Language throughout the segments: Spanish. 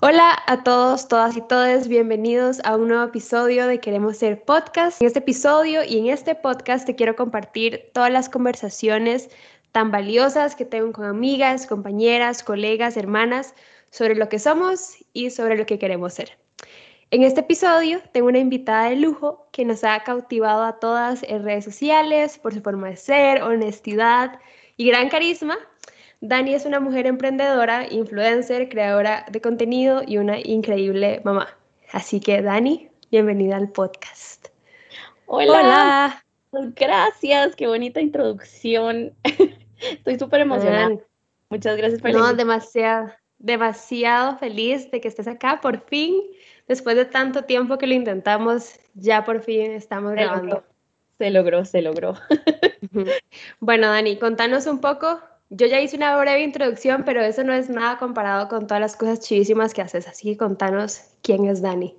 Hola a todos, todas y todes, bienvenidos a un nuevo episodio de Queremos Ser Podcast. En este episodio y en este podcast te quiero compartir todas las conversaciones tan valiosas que tengo con amigas, compañeras, colegas, hermanas sobre lo que somos y sobre lo que queremos ser. En este episodio tengo una invitada de lujo que nos ha cautivado a todas en redes sociales por su forma de ser, honestidad y gran carisma. Dani es una mujer emprendedora, influencer, creadora de contenido y una increíble mamá. Así que Dani, bienvenida al podcast. Hola. Gracias, qué bonita introducción. Estoy súper emocionada. Muchas gracias por No, demasiado, demasiado feliz de que estés acá. Por fin, después de tanto tiempo que lo intentamos, ya por fin estamos grabando. Se logró, se logró. bueno, Dani, contanos un poco yo ya hice una breve introducción, pero eso no es nada comparado con todas las cosas chivísimas que haces. Así que contanos quién es Dani.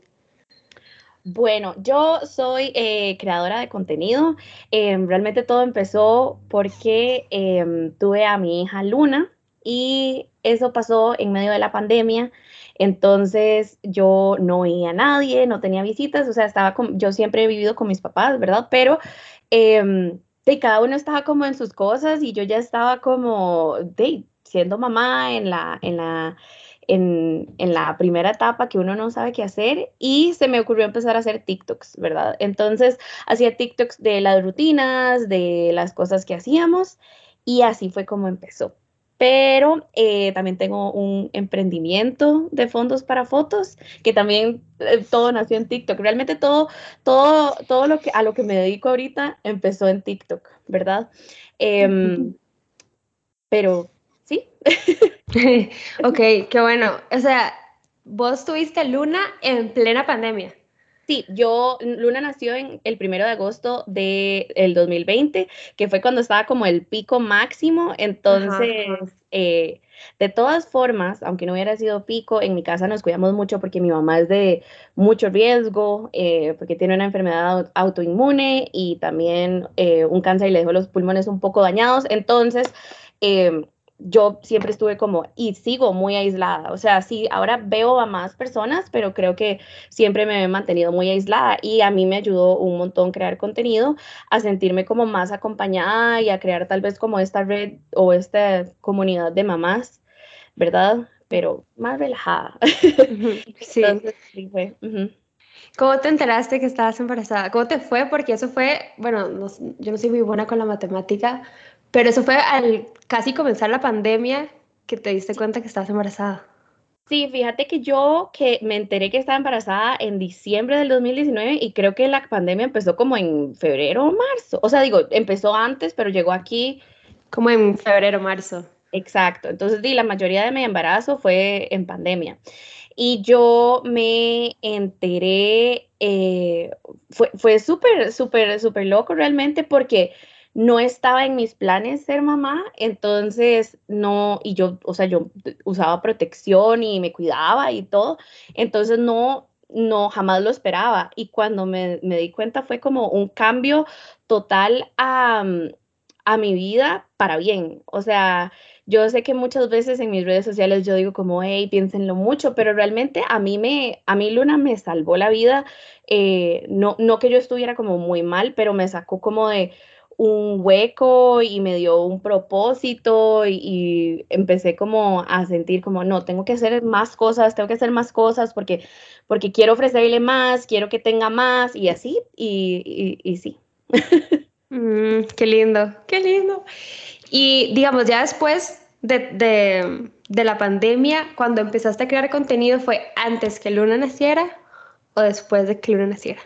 Bueno, yo soy eh, creadora de contenido. Em, realmente todo empezó porque em, tuve a mi hija Luna y eso pasó en medio de la pandemia. Entonces yo no veía a nadie, no tenía visitas, o sea, estaba con, yo siempre he vivido con mis papás, ¿verdad? Pero em, de cada uno estaba como en sus cosas y yo ya estaba como siendo mamá en la, en la, en, en, la primera etapa que uno no sabe qué hacer y se me ocurrió empezar a hacer TikToks, ¿verdad? Entonces hacía TikToks de las rutinas, de las cosas que hacíamos y así fue como empezó pero eh, también tengo un emprendimiento de fondos para fotos, que también eh, todo nació en TikTok. Realmente todo, todo, todo lo que, a lo que me dedico ahorita empezó en TikTok, ¿verdad? Em, pero sí. ok, qué bueno. O sea, vos tuviste Luna en plena pandemia. Sí, yo, Luna nació en el primero de agosto del de 2020, que fue cuando estaba como el pico máximo. Entonces, eh, de todas formas, aunque no hubiera sido pico, en mi casa nos cuidamos mucho porque mi mamá es de mucho riesgo, eh, porque tiene una enfermedad autoinmune y también eh, un cáncer y le dejó los pulmones un poco dañados. Entonces, em, yo siempre estuve como y sigo muy aislada. O sea, sí, ahora veo a más personas, pero creo que siempre me he mantenido muy aislada y a mí me ayudó un montón crear contenido, a sentirme como más acompañada y a crear tal vez como esta red o esta comunidad de mamás, ¿verdad? Pero más relajada. Sí. sí fue. ¿Cómo te enteraste que estabas embarazada? ¿Cómo te fue? Porque eso fue, bueno, yo no soy muy buena con la matemática, pero eso fue al casi comenzar la pandemia que te diste cuenta que estabas embarazada. Sí, fíjate que yo que me enteré que estaba embarazada en diciembre del 2019 y creo que la pandemia empezó como en febrero o marzo. O sea, digo, empezó antes, pero llegó aquí como en febrero o marzo. Exacto. Entonces, di, la mayoría de mi embarazo fue en pandemia. Y yo me enteré, eh, fue, fue súper, súper, súper loco realmente porque no estaba en mis planes ser mamá, entonces no, y yo, o sea, yo usaba protección y me cuidaba y todo, entonces no, no, jamás lo esperaba. Y cuando me, di cuenta fue como un cambio total a, a mi vida para bien. O sea, yo sé que muchas veces en mis redes sociales yo digo como, hey, piénsenlo mucho, pero realmente a mí me, a mí Luna me salvó la vida. Eh, no, no que yo estuviera como muy mal, pero me sacó como de un hueco y me dio un propósito y, empecé como a sentir como, no, tengo que hacer más cosas, tengo que hacer más cosas porque, porque quiero ofrecerle más, quiero que tenga más y así, y, y, sí. Mm, qué lindo, qué lindo. Y digamos, ya después de, de, de la pandemia, cuando empezaste a crear contenido, ¿fue antes que Luna naciera o después de que Luna naciera?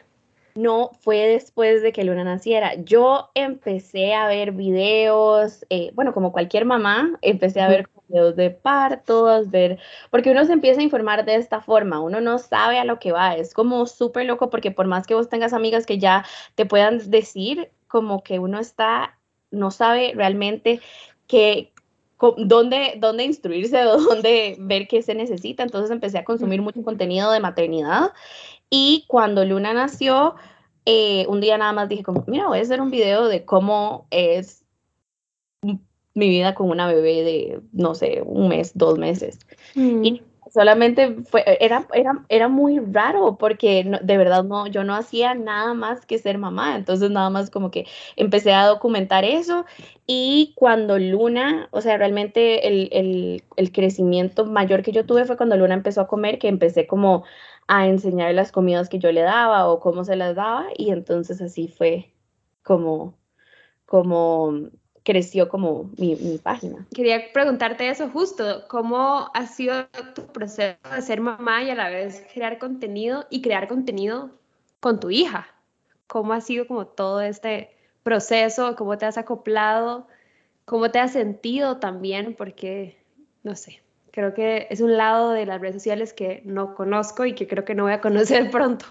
No fue después de que Luna naciera. Yo empecé a ver videos, eh, bueno, como cualquier mamá, empecé a ver videos de partos, ver, porque uno se empieza a informar de esta forma, uno no sabe a lo que va, es como súper loco porque por más que vos tengas amigas que ya te puedan decir, como que uno está, no sabe realmente qué, dónde, dónde instruirse o dónde ver qué se necesita. Entonces empecé a consumir mucho contenido de maternidad y cuando Luna nació, eh, un día nada más dije como, mira, voy a hacer un video de cómo es mi vida con una bebé de, no sé, un mes, dos meses. Y solamente fue, era, era, era muy raro porque de verdad no, yo no hacía nada más que ser mamá, entonces nada más como que empecé a documentar eso. Y cuando Luna, o sea, realmente el, el, el crecimiento mayor que yo tuve fue cuando Luna empezó a comer, que empecé como a enseñar las comidas que yo le daba o cómo se las daba y entonces así fue como, como creció como mi, página. Quería preguntarte eso justo, ¿cómo ha sido tu proceso de ser mamá y a la vez crear contenido y crear contenido con tu hija? ¿Cómo ha sido como todo este proceso? ¿Cómo te has acoplado? ¿Cómo te has sentido también? Porque, no sé, creo que es un lado de las redes sociales que no conozco y que creo que no voy a conocer pronto.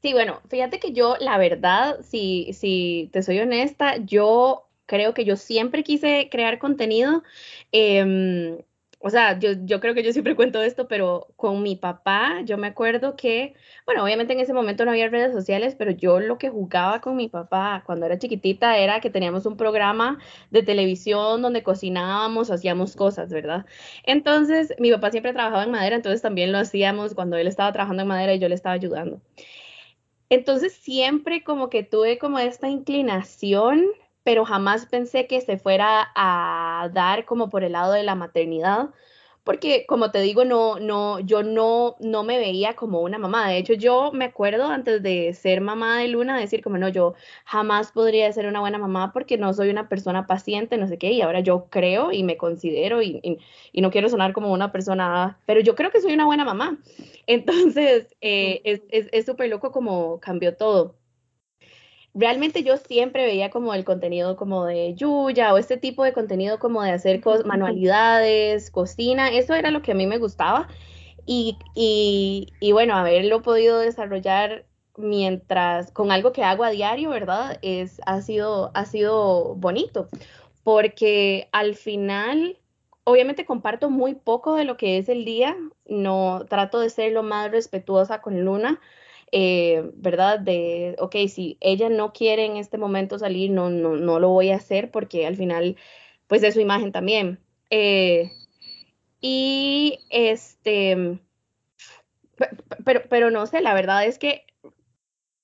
Sí, bueno, fíjate que yo, la verdad, si, si te soy honesta, yo creo que yo siempre quise crear contenido. Em, o sea, yo, creo que yo siempre cuento esto, pero con mi papá, yo me acuerdo que, bueno, obviamente en ese momento no había redes sociales, pero yo lo que jugaba con mi papá cuando era chiquitita era que teníamos un programa de televisión donde cocinábamos, hacíamos cosas, ¿verdad? Entonces, mi papá siempre trabajaba en madera, entonces también lo hacíamos cuando él estaba trabajando en madera y yo le estaba ayudando. Entonces, siempre como que tuve como esta inclinación pero jamás pensé que se fuera a dar como por el lado de la maternidad, porque como te digo, no, no, yo no, no me veía como una mamá. De hecho, yo me acuerdo antes de ser mamá de Luna, decir como no, yo jamás podría ser una buena mamá porque no soy una persona paciente, no sé qué, y ahora yo creo y me considero y, no quiero sonar como una persona, pero yo creo que soy una buena mamá. Entonces, eh, es súper loco como cambió todo realmente yo siempre veía como el contenido como de Yuya o este tipo de contenido como de hacer manualidades, cocina, eso era lo que a mí me gustaba. Y, y, y, bueno, haberlo podido desarrollar mientras con algo que hago a diario, ¿verdad? Es, ha, sido, ha sido bonito. Porque al final... Obviamente comparto muy poco de lo que es el día, no trato de ser lo más respetuosa con Luna, eh, ¿verdad? De, ok, si ella no quiere en este momento salir, no, no, no lo voy a hacer porque al final, pues es su imagen también. Eh, y este, pero, pero no sé, la verdad es que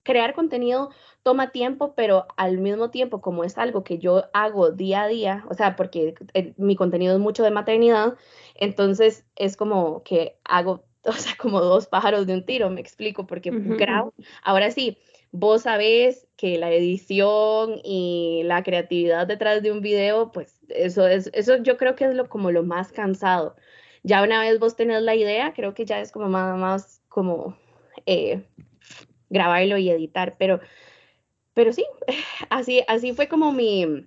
crear contenido toma tiempo, pero al mismo tiempo, como es algo que yo hago día a día, o sea, porque eh, mi contenido es mucho de maternidad, entonces es como que hago o sea, como dos pájaros de un tiro, me explico, porque ahora sí, vos sabés que la edición y la creatividad detrás de un video, pues eso es, eso yo creo que es lo como lo más cansado. Ya una vez vos tenés la idea, creo que ya es como más, más como eh, grabarlo y editar, pero, pero sí, así, así fue como mi,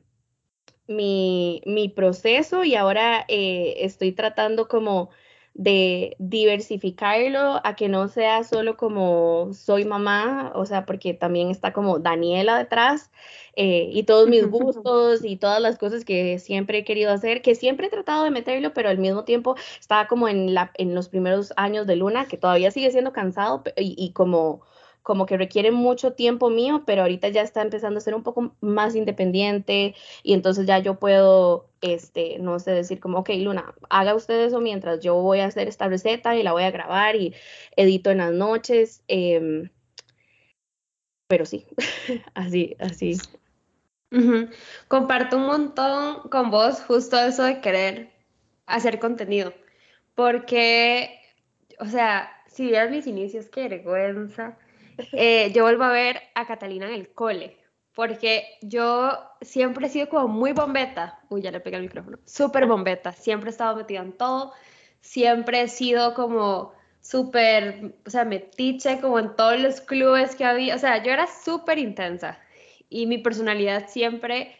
mi, mi proceso y ahora eh, estoy tratando como de diversificarlo a que no sea solo como soy mamá, o sea, porque también está como Daniela detrás eh, y todos mis gustos y todas las cosas que siempre he querido hacer, que siempre he tratado de meterlo, pero al mismo tiempo estaba como en, la, en los primeros años de Luna, que todavía sigue siendo cansado y como como que requiere mucho tiempo mío, pero ahorita ya está empezando a ser un poco más independiente y entonces ya yo puedo, este, no sé, decir como, ok, Luna, haga usted eso mientras yo voy a hacer esta receta y la voy a grabar y edito en las noches. Em, pero sí, así, así. Comparto un montón con vos justo eso de querer hacer contenido, porque, o sea, si vieras mis inicios, qué vergüenza eh, yo vuelvo a ver a Catalina en el cole, porque yo siempre he sido como muy bombeta, uy, ya le pegué el micrófono, súper bombeta, siempre he estado metida en todo, siempre he sido como súper, o sea, metiche como en todos los clubes que había, o sea, yo era súper intensa. Y mi personalidad siempre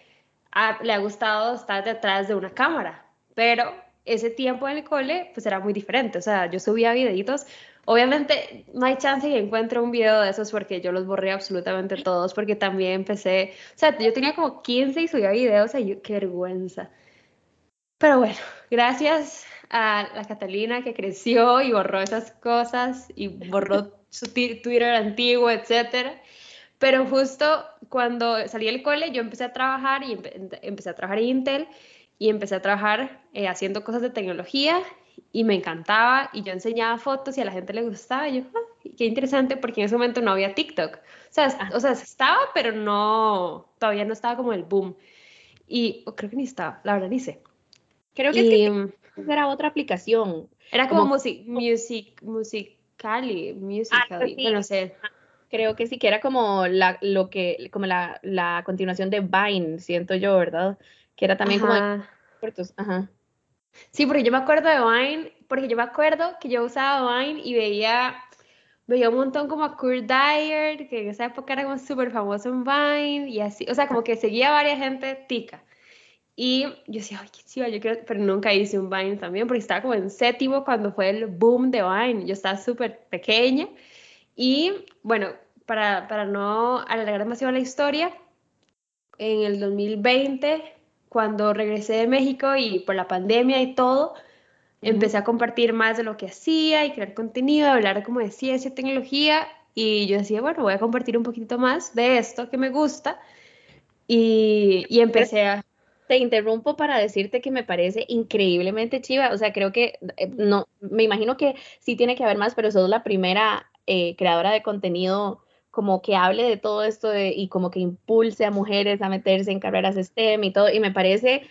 le ha gustado estar detrás de una cámara, pero ese tiempo en el cole pues era muy diferente, o sea, yo subía videitos Obviamente no hay chance que encuentre un video de esos porque yo los borré absolutamente todos porque también empecé, o sea, yo tenía como 15 y subía videos y qué vergüenza. Pero bueno, gracias a la Catalina que creció y borró esas cosas y borró su Twitter antiguo, etcétera. Pero justo cuando salí del cole yo empecé a trabajar y empecé a trabajar en Intel y empecé a trabajar eh, haciendo cosas de tecnología y me encantaba y yo enseñaba fotos y a la gente le gustaba. Y yo, ah, qué interesante porque en ese momento no había TikTok. O sea, o sea, estaba, pero no, todavía no estaba como el boom. Y creo que ni estaba, la verdad ni sé. Creo que, y, mm, era otra aplicación. Era como, music, music, musicali, musicali, ah, no sé. Creo que sí, que era como la, lo que, como la, la continuación de Vine, siento yo, ¿verdad? Que era también como Ajá. Sí, porque yo me acuerdo de Vine, porque yo me acuerdo que yo usaba Vine y veía, veía un montón como a Kurt Dyer, que en esa época era como súper famoso en Vine, y así, o sea, como que seguía a varias gente tica. Y yo decía, ay, qué chido, yo quiero, pero nunca hice un Vine también, porque estaba como en séptimo cuando fue el boom de Vine, yo estaba súper pequeña. Y bueno, para, para no alargar demasiado la historia, en el 2020 cuando regresé de México y por la pandemia y todo, empecé a compartir más de lo que hacía y crear contenido, hablar como de ciencia y tecnología. Y yo decía, bueno, voy a compartir un poquito más de esto que me gusta. Y, y empecé a... Te interrumpo para decirte que me parece increíblemente chiva. O sea, creo que, eh, no, me imagino que sí tiene que haber más, pero sos la primera eh, creadora de contenido como que hable de todo esto y como que impulse a mujeres a meterse en carreras STEM y todo. Y me parece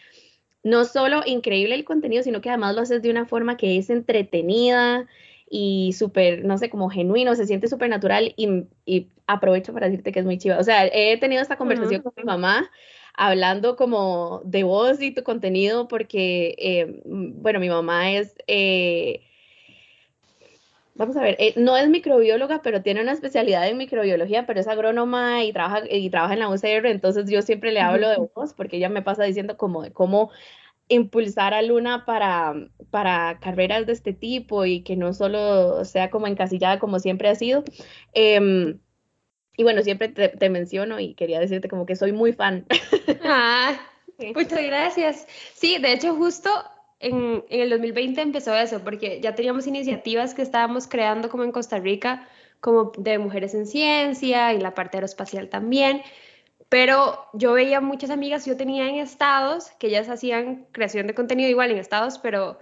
no solo increíble el contenido, sino que además lo haces de una forma que es entretenida y súper, no sé, como genuino, se siente súper natural y, aprovecho para decirte que es muy chiva. O sea, he tenido esta conversación con mi mamá hablando como de vos y tu contenido porque, eh, bueno, mi mamá es... Eh, vamos a ver, eh, no es microbióloga, pero tiene una especialidad en microbiología, pero es agrónoma y trabaja, y trabaja en la UCR, entonces yo siempre le hablo de vos, porque ella me pasa diciendo como de cómo impulsar a Luna para, para carreras de este tipo y que no solo sea como encasillada como siempre ha sido. Em, y bueno, siempre te, menciono y quería decirte como que soy muy fan. Ah, muchas gracias. Sí, de hecho justo en, el 2020 empezó eso, porque ya teníamos iniciativas que estábamos creando como en Costa Rica, como de mujeres en ciencia y la parte aeroespacial también. Pero yo veía muchas amigas, yo tenía en estados, que ellas hacían creación de contenido igual en estados, pero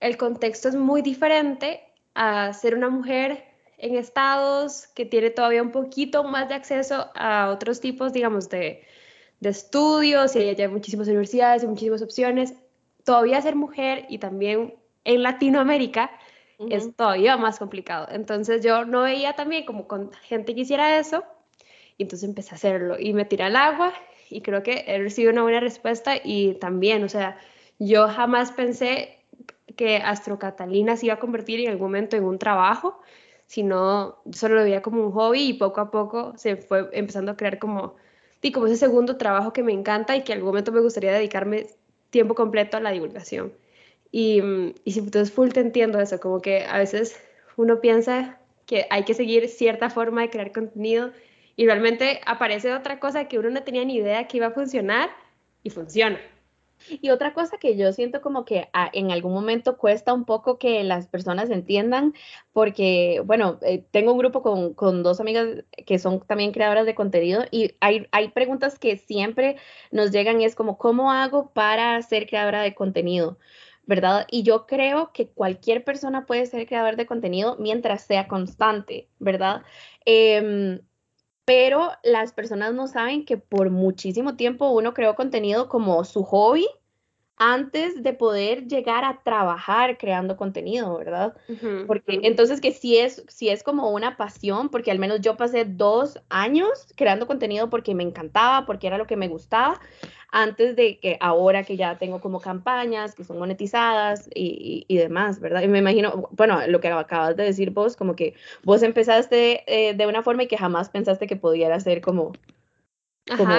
el contexto es muy diferente a ser una mujer en estados que tiene todavía un poquito más de acceso a otros tipos, digamos, de, de estudios y hay muchísimas universidades y muchísimas opciones todavía ser mujer y también en Latinoamérica es todavía más complicado. Entonces yo no veía también como con gente que hiciera eso y entonces empecé a hacerlo y me tiré al agua y creo que he recibido una buena respuesta y también, o sea, yo jamás pensé que Astro Catalina se iba a convertir en algún momento en un trabajo, sino solo lo veía como un hobby y poco a poco se fue empezando a crear como, y como ese segundo trabajo que me encanta y que algún momento me gustaría dedicarme tiempo completo a la divulgación. Y, y si entonces full te entiendo eso, como que a veces uno piensa que hay que seguir cierta forma de crear contenido y realmente aparece otra cosa que uno no tenía ni idea que iba a funcionar y funciona. Y otra cosa que yo siento como que ah, en algún momento cuesta un poco que las personas entiendan, porque, bueno, eh, tengo un grupo con, con, dos amigas que son también creadoras de contenido y hay, hay preguntas que siempre nos llegan y es como, ¿cómo hago para ser creadora de contenido? ¿verdad? Y yo creo que cualquier persona puede ser creador de contenido mientras sea constante, ¿verdad? Eh, pero las personas no saben que por muchísimo tiempo uno creó contenido como su hobby antes de poder llegar a trabajar creando contenido, ¿verdad? porque entonces que si es, si es como una pasión, porque al menos yo pasé dos años creando contenido porque me encantaba, porque era lo que me gustaba, antes de que ahora que ya tengo como campañas que son monetizadas y, y, demás, ¿verdad? Y me imagino, bueno, lo que acabas de decir vos, como que vos empezaste eh, de una forma y que jamás pensaste que pudiera ser como, como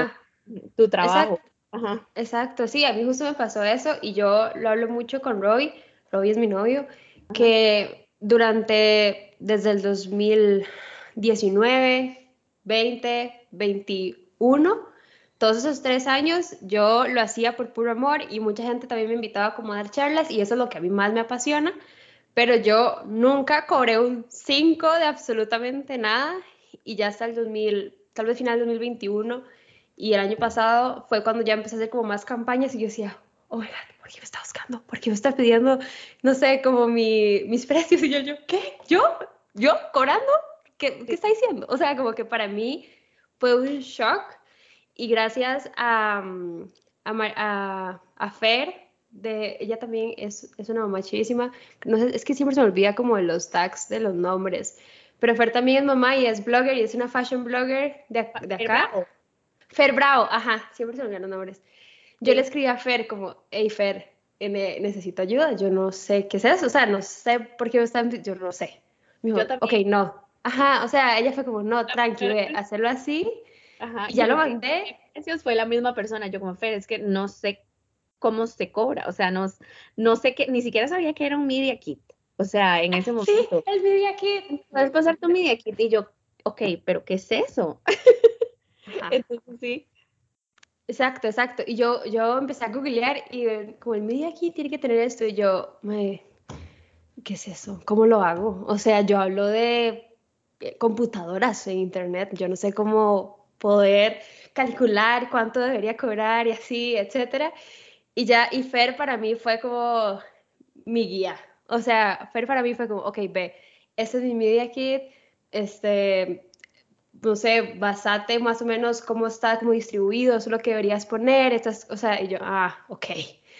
tu trabajo. Exacto. Ajá. Exacto, sí, a mí justo me pasó eso y yo lo hablo mucho con Roy, Roy es mi novio, que durante, desde el 2019, 20, 21, todos esos tres años yo lo hacía por puro amor y mucha gente también me invitaba como a dar charlas y eso es lo que a mí más me apasiona, pero yo nunca cobré un 5 de absolutamente nada y ya hasta el 2000, tal vez final del 2021 y el año pasado fue cuando ya empecé a hacer como más campañas y yo decía, oh my God, ¿por qué me está buscando? ¿Por qué me está pidiendo, no sé, como mi, mis precios? Y yo, yo, ¿qué? ¿Yo? ¿Yo? ¿Cobrando? ¿Qué, ¿Qué está diciendo? O sea, como que para mí fue un shock y gracias a, mm, a, a, a Fer, de, ella también es, es una mamá chidísima. No sé, es que siempre se me olvida como los tags de los nombres. Pero Fer también es mamá y es blogger y es una fashion blogger de, de acá. Fer Bravo, ajá, siempre se me olvidan los nombres. Yo le escribí a Fer como, hey Fer, necesito ayuda, yo no sé qué es eso, o sea, no sé por qué me están, yo no sé. Me dijo, ok, no. Ajá, o sea, ella fue como, no, tranqui, hacerlo así. Ajá. Y ya lo mandé. Fue la misma persona, yo como Fer, es que no sé cómo se cobra, o sea, no, no sé qué, ni siquiera sabía que era un media kit, o sea, en ese momento. Sí, el media kit. Puedes pasar tu media kit y yo, ok, pero ¿qué es eso? Entonces sí. Exacto, exacto. Y yo, yo empecé a googlear y como el media kit tiene que tener esto y yo, me, ¿qué es eso? ¿Cómo lo hago? O sea, yo hablo de eh, computadoras en internet, yo no sé cómo poder calcular cuánto debería cobrar y así, etcétera. Y ya, y Fer para mí fue como mi guía. O sea, Fer para mí fue como, ok, ve, este es mi media kit, este, no sé, basate más o menos cómo está como distribuido, eso es lo que deberías poner, estas, o sea, y yo, ah, ok,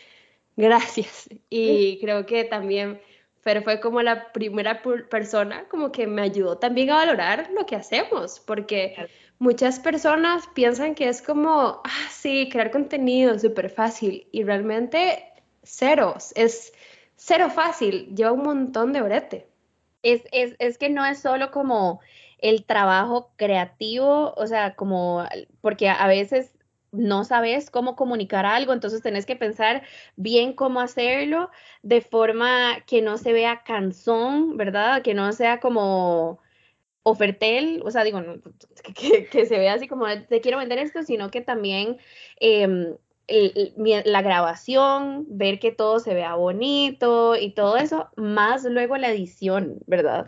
gracias. Y creo que también Fer fue como la primera persona como que me ayudó también a valorar lo que hacemos, porque muchas personas piensan que es como, ah, sí, crear contenido súper fácil y realmente cero, es cero fácil, lleva un montón de brete. Es, es, es que no es solo como el trabajo creativo, o sea, como, porque a veces no sabes cómo comunicar algo, entonces tenés que pensar bien cómo hacerlo de forma que no se vea cansón, ¿verdad? Que no sea como ofertel, o sea, digo, que, se vea así como te quiero vender esto, sino que también em, la grabación, ver que todo se vea bonito y todo eso, más luego la edición, ¿verdad?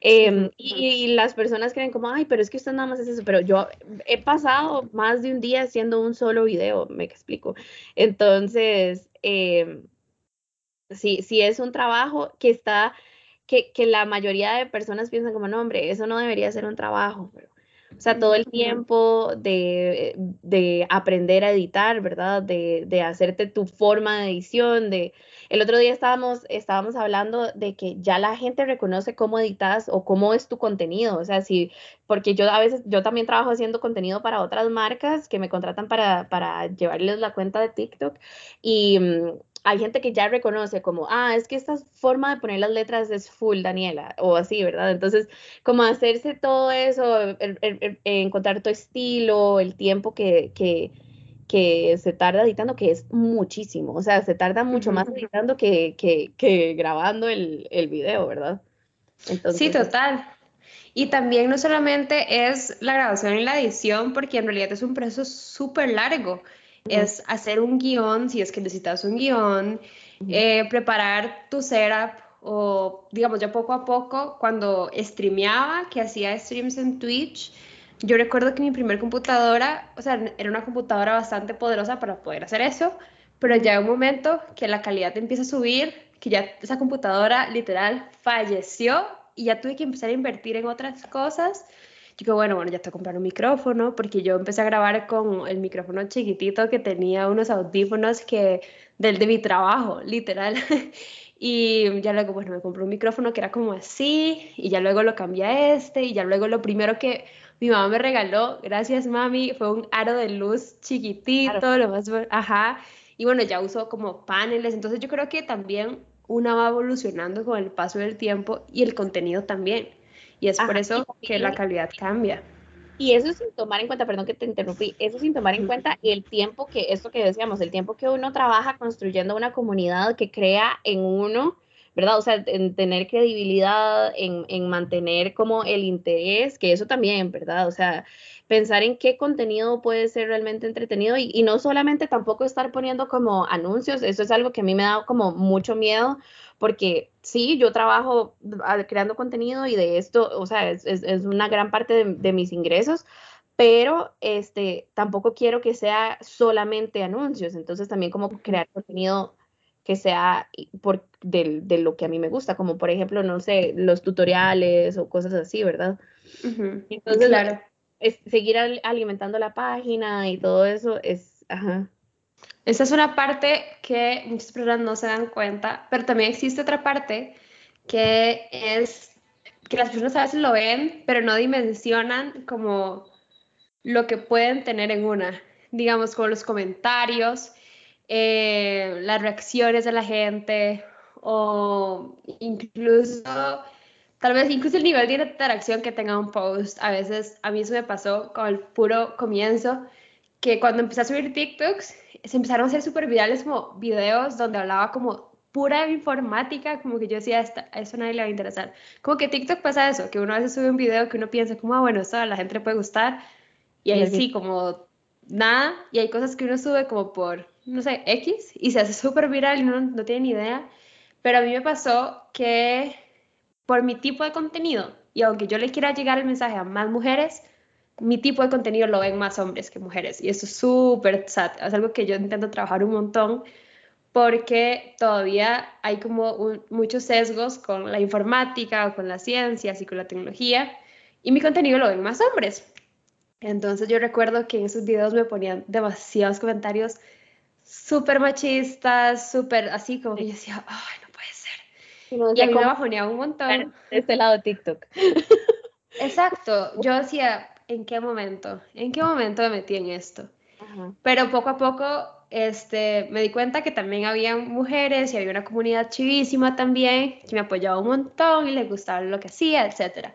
Em, y, las personas creen como, ay, pero es que usted nada más es eso, pero yo he pasado más de un día haciendo un solo video, me explico. Entonces, eh, sí, sí es un trabajo que está que, la mayoría de personas piensan como, no, hombre, eso no debería ser un trabajo, pero, o sea, todo el tiempo de, aprender a editar, ¿verdad? De, de, hacerte tu forma de edición, de... El otro día estábamos, estábamos hablando de que ya la gente reconoce cómo editas o cómo es tu contenido, o sea, si, porque yo a veces, yo también trabajo haciendo contenido para otras marcas que me contratan para, para llevarles la cuenta de TikTok y mm, hay gente que ya reconoce como, ah, es que esta forma de poner las letras es full, Daniela, o así, ¿verdad? Entonces, como hacerse todo eso, encontrar tu estilo, el tiempo que, que, que, se tarda editando, que es muchísimo, o sea, se tarda mucho más editando que, que, que grabando el, el, video, ¿verdad? Entonces, sí, total. Y también no solamente es la grabación y la edición, porque en realidad es un proceso súper largo. Es hacer un guion, si es que necesitas un guion, eh, preparar tu setup o, digamos, yo poco a poco, cuando streameaba, que hacía streams en Twitch, yo recuerdo que mi primer computadora, o sea, era una computadora bastante poderosa para poder hacer eso, pero ya un momento que la calidad empieza a subir, que ya esa computadora literal falleció y ya tuve que empezar a invertir en otras cosas digo, bueno, bueno, ya te comprar un micrófono, porque yo empecé a grabar con el micrófono chiquitito que tenía unos audífonos que del de mi trabajo, literal. Y ya luego, bueno, me compré un micrófono que era como así, y ya luego lo cambié a este, y ya luego lo primero que mi mamá me regaló, gracias mami, fue un aro de luz chiquitito, lo más, ajá, y bueno, ya uso como paneles, entonces yo creo que también una va evolucionando con el paso del tiempo y el contenido también. Y es por eso que la calidad cambia. Y eso sin tomar en cuenta, perdón que te interrumpí, eso sin tomar en cuenta el tiempo que, esto que decíamos, el tiempo que uno trabaja construyendo una comunidad que crea en uno, ¿verdad? O sea, en tener credibilidad, en, en mantener como el interés, que eso también, ¿verdad? O sea, pensar en qué contenido puede ser realmente entretenido y, y, no solamente tampoco estar poniendo como anuncios, eso es algo que a mí me da como mucho miedo porque sí, yo trabajo creando contenido y de esto, o sea, es, es, una gran parte de, mis ingresos, pero este, tampoco quiero que sea solamente anuncios, entonces también como crear contenido que sea por, de, de, lo que a mí me gusta, como por ejemplo, no sé, los tutoriales o cosas así, ¿verdad? Entonces, claro. es, seguir alimentando la página y todo eso es, ajá. Esa es una parte que muchas personas no se dan cuenta, pero también existe otra parte que es que las personas a veces lo ven, pero no dimensionan como lo que pueden tener en una, digamos, como los comentarios, eh, las reacciones de la gente o incluso, tal vez incluso el nivel de interacción que tenga un post. A veces a mí eso me pasó con el puro comienzo, que cuando empecé a subir TikToks, se empezaron a hacer súper virales como videos donde hablaba como pura informática, como que yo decía, a eso nadie le va a interesar. Como que TikTok pasa eso, que uno a veces sube un video que uno piensa como, ah, bueno, esto a la gente le puede gustar, y ahí sí, como nada, y hay cosas que uno sube como por, no sé, X, y se hace súper viral y uno no tiene idea, pero a mí me pasó que por mi tipo de contenido, y aunque yo le quiera llegar el mensaje a más mujeres, mi tipo de contenido lo ven más hombres que mujeres, y eso es súper sad, es algo que yo intento trabajar un montón, porque todavía hay como muchos sesgos con la informática o con las ciencias y con la tecnología y mi contenido lo ven más hombres. Entonces yo recuerdo que en esos videos me ponían demasiados comentarios súper machistas, súper así como que yo decía, ay, no puede ser. y a mí me bajoneaba un montón. De este lado TikTok. Exacto, yo decía, ¿en qué momento? ¿En qué momento me metí en esto? Pero poco a poco este, me di cuenta que también había mujeres y había una comunidad chivísima también que me apoyaba un montón y les gustaba lo que hacía, etc.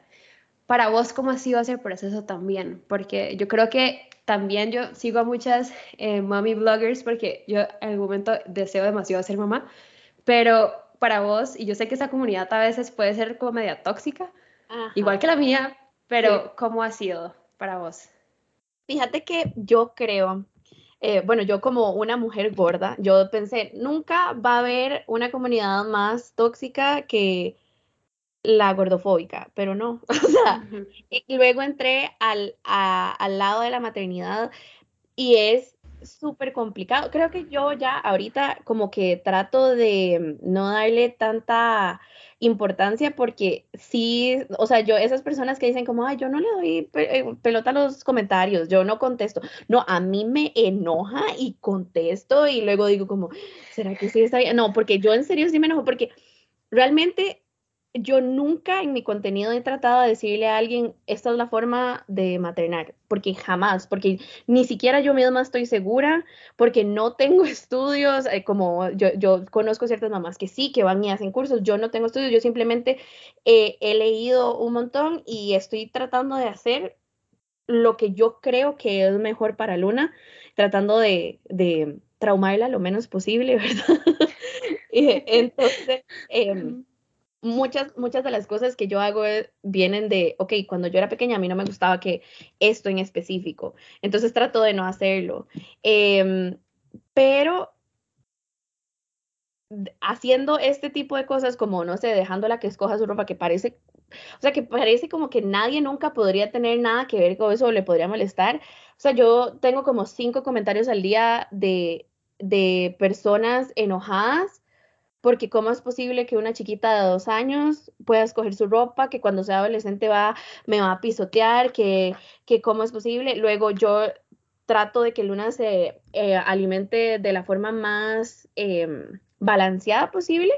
Para vos, ¿cómo ha sido ese proceso también? Porque yo creo que también yo sigo a muchas eh, mommy bloggers porque yo en el momento deseo demasiado ser mamá, pero para vos, y yo sé que esa comunidad a veces puede ser como media tóxica, igual que la mía, pero ¿cómo ha sido para vos? Fíjate que yo creo eh, bueno, yo como una mujer gorda, yo pensé, nunca va a haber una comunidad más tóxica que la gordofóbica, pero no. O sea, y luego entré al, al lado de la maternidad y es súper complicado. Creo que yo ya ahorita como que trato de no darle tanta importancia porque sí, o sea, yo, esas personas que dicen como, ay, yo no le doy eh, pelota a los comentarios, yo no contesto. No, a mí me enoja y contesto y luego digo como, ¿será que sí está bien? No, porque yo en serio sí me enojo porque realmente yo nunca en mi contenido he tratado de decirle a alguien, esta es la forma de maternar, porque jamás, porque ni siquiera yo misma estoy segura, porque no tengo estudios, eh, como yo, yo, conozco ciertas mamás que sí, que van y hacen cursos, yo no tengo estudios, yo simplemente eh, he leído un montón y estoy tratando de hacer lo que yo creo que es mejor para Luna, tratando de, de traumarla lo menos posible, ¿verdad? Entonces... Eh, muchas, muchas de las cosas que yo hago eh, vienen de, ok, cuando yo era pequeña a mí no me gustaba que esto en específico, entonces trato de no hacerlo. Em, pero haciendo este tipo de cosas como, no sé, dejándola que escoja su ropa que parece, o sea, que parece como que nadie nunca podría tener nada que ver con eso o le podría molestar. O sea, yo tengo como cinco comentarios al día de, de personas enojadas porque cómo es posible que una chiquita de dos años pueda escoger su ropa, que cuando sea adolescente va, me va a pisotear, que, que cómo es posible. Luego yo trato de que Luna se eh, alimente de la forma más em, balanceada posible,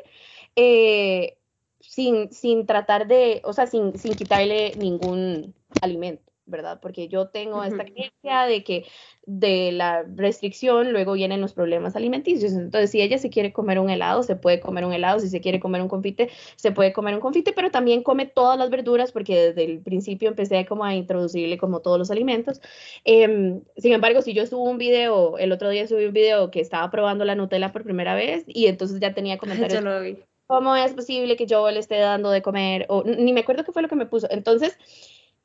eh, sin, sin tratar de, o sea, sin, sin quitarle ningún alimento. ¿Verdad? Porque yo tengo esta creencia de que de la restricción luego vienen los problemas alimenticios. Entonces, si ella se quiere comer un helado, se puede comer un helado, si se quiere comer un confite, se puede comer un confite, pero también come todas las verduras porque desde el principio empecé como a introducirle como todos los alimentos. Em, sin embargo, si yo subo un video, el otro día subí un video que estaba probando la Nutella por primera vez y entonces ya tenía comentarios. Yo lo vi. ¿Cómo es posible que yo le esté dando de comer? O ni me acuerdo qué fue lo que me puso. Entonces,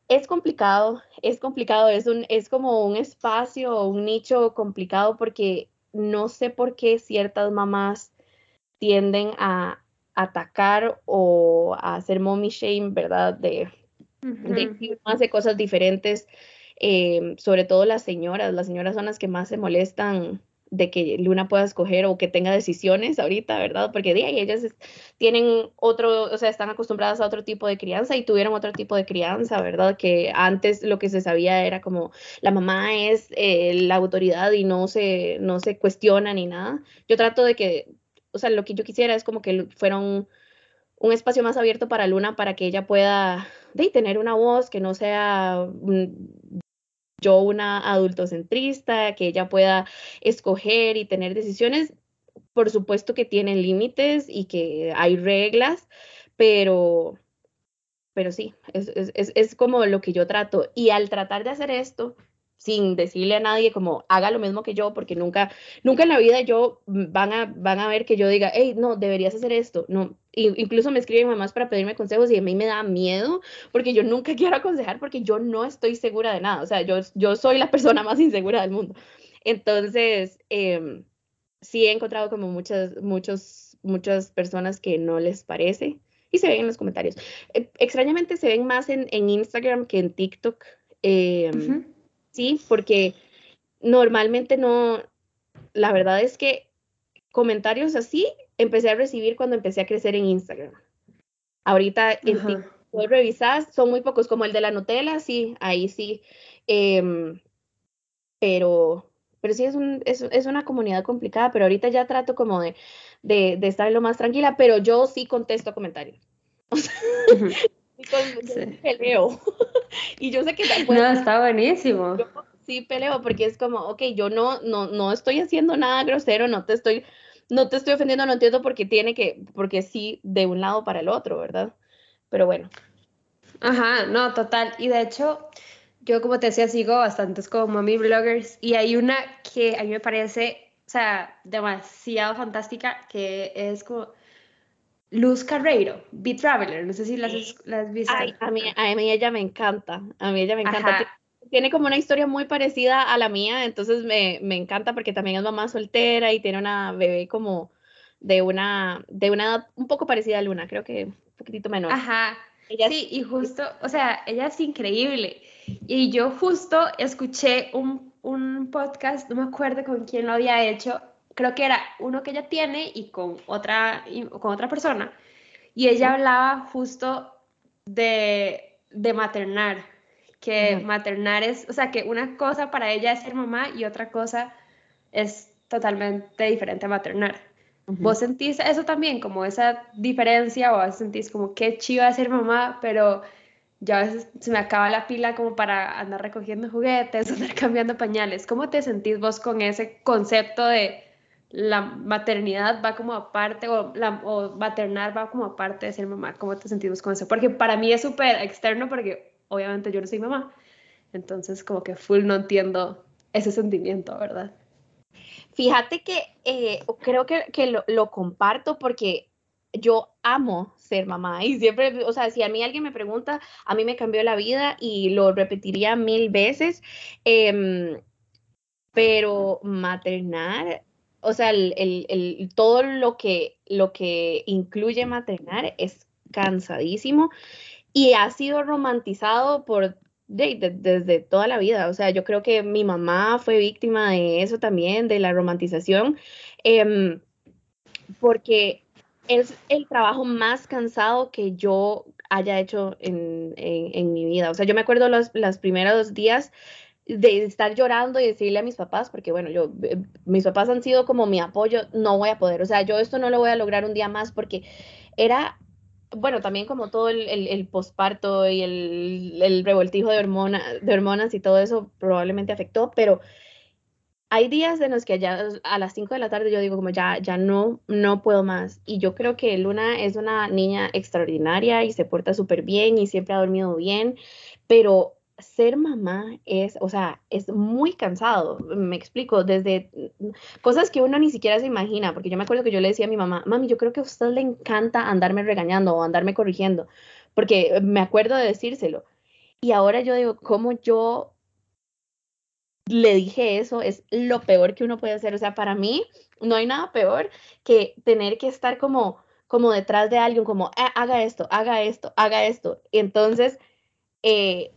es complicado, es complicado, es, un, es como un espacio o un nicho complicado porque no sé por qué ciertas mamás tienden a atacar o a hacer mommy shame, ¿verdad? De, más de cosas diferentes, eh, sobre todo las señoras, las señoras son las que más se molestan de que Luna pueda escoger o que tenga decisiones ahorita, ¿verdad? Porque de ahí ellas tienen otro, o sea, están acostumbradas a otro tipo de crianza y tuvieron otro tipo de crianza, ¿verdad? Que antes lo que se sabía era como la mamá es eh, la autoridad y no se, no se cuestiona ni nada. Yo trato de que, o sea, lo que yo quisiera es como que fuera un, espacio más abierto para Luna para que ella pueda de, tener una voz que no sea yo una adultocentrista, que ella pueda escoger y tener decisiones. Por supuesto que tienen límites y que hay reglas, pero, pero sí, es, es, es como lo que yo trato. Y al tratar de hacer esto, sin decirle a nadie como haga lo mismo que yo, porque nunca, nunca en la vida yo mm, van a, van a ver que yo diga, hey, no, deberías hacer esto. No, incluso me escriben mamás para pedirme consejos y a mí me da miedo porque yo nunca quiero aconsejar porque yo no estoy segura de nada. O sea, yo, yo soy la persona más insegura del mundo. Entonces, eh, sí he encontrado como muchas, muchos, muchas personas que no les parece y se ven en los comentarios. Eh, extrañamente se ven más en, en, Instagram que en TikTok. Eh, sí, porque normalmente no, la verdad es que comentarios así empecé a recibir cuando empecé a crecer en Instagram. Ahorita en TikTok revisas, son muy pocos, como el de la Nutella, sí, ahí sí. Em, pero, pero sí es, un, es, es, una comunidad complicada, pero ahorita ya trato como de, de, de, estar lo más tranquila, pero yo sí contesto comentarios. sí, peleo. y yo sé que después, No, está buenísimo. sí peleo porque es como, ok, yo no, no, no estoy haciendo nada grosero, no te estoy, no te estoy ofendiendo, no entiendo por qué tiene que, porque sí, de un lado para el otro, ¿verdad? Pero bueno. Ajá, no, total. Y de hecho, yo como te decía, sigo bastantes como mommy bloggers y hay una que a mí me parece, o sea, demasiado fantástica, que es como Luz Carreiro, Be Traveler, no sé si las, has visto. a, mí, a mí ella me encanta, a mí ella me encanta. Tiene como una historia muy parecida a la mía, entonces me, me, encanta porque también es mamá soltera y tiene una bebé como de una, de una edad un poco parecida a Luna, creo que un poquitito menor. Ajá, ella sí, y justo, o sea, ella es increíble. Y yo justo escuché un, un podcast, no me acuerdo con quién lo había hecho, creo que era uno que ella tiene y con otra, con otra persona. Y ella hablaba justo de, de maternar, que maternar es, o sea, que una cosa para ella es ser mamá y otra cosa es totalmente diferente a maternar. ¿Vos sentís eso también, como esa diferencia, o sentís como qué chiva ser mamá, pero ya a veces se me acaba la pila como para andar recogiendo juguetes, andar cambiando pañales? ¿Cómo te sentís vos con ese concepto de la maternidad va como aparte o, la, o maternar va como aparte de ser mamá. ¿Cómo te sentimos con eso? Porque para mí es súper externo porque obviamente yo no soy mamá. Entonces como que full no entiendo ese sentimiento, ¿verdad? Fíjate que eh, creo que, que lo, comparto porque yo amo ser mamá y siempre, o sea, si a mí alguien me pregunta, a mí me cambió la vida y lo repetiría mil veces, eh, pero maternar o sea, el, el, todo lo que, lo que incluye maternar es cansadísimo y ha sido romantizado por desde toda la vida. O sea, yo creo que mi mamá fue víctima de eso también, de la romantización, em, porque es el trabajo más cansado que yo haya hecho en, en, mi vida. O sea, yo me acuerdo los, los primeros días de estar llorando y decirle a mis papás, porque bueno, yo, eh, mis papás han sido como mi apoyo, no voy a poder, o sea, yo esto no lo voy a lograr un día más porque era, bueno, también como todo el, el, posparto y el, el revoltijo de, hormona, de hormonas y todo eso probablemente afectó, pero hay días en los que ya a las 5 de la tarde yo digo como ya, ya no, no puedo más. Y yo creo que Luna es una niña extraordinaria y se porta súper bien y siempre ha dormido bien, pero ser mamá es, o sea, es muy cansado, me explico, desde cosas que uno ni siquiera se imagina, porque yo me acuerdo que yo le decía a mi mamá, mami, yo creo que a usted le encanta andarme regañando o andarme corrigiendo, porque me acuerdo de decírselo. Y ahora yo digo, ¿cómo yo le dije eso? Es lo peor que uno puede hacer. O sea, para mí no hay nada peor que tener que estar como, como detrás de alguien, como, ah, haga esto, haga esto, haga esto. Y entonces... Eh,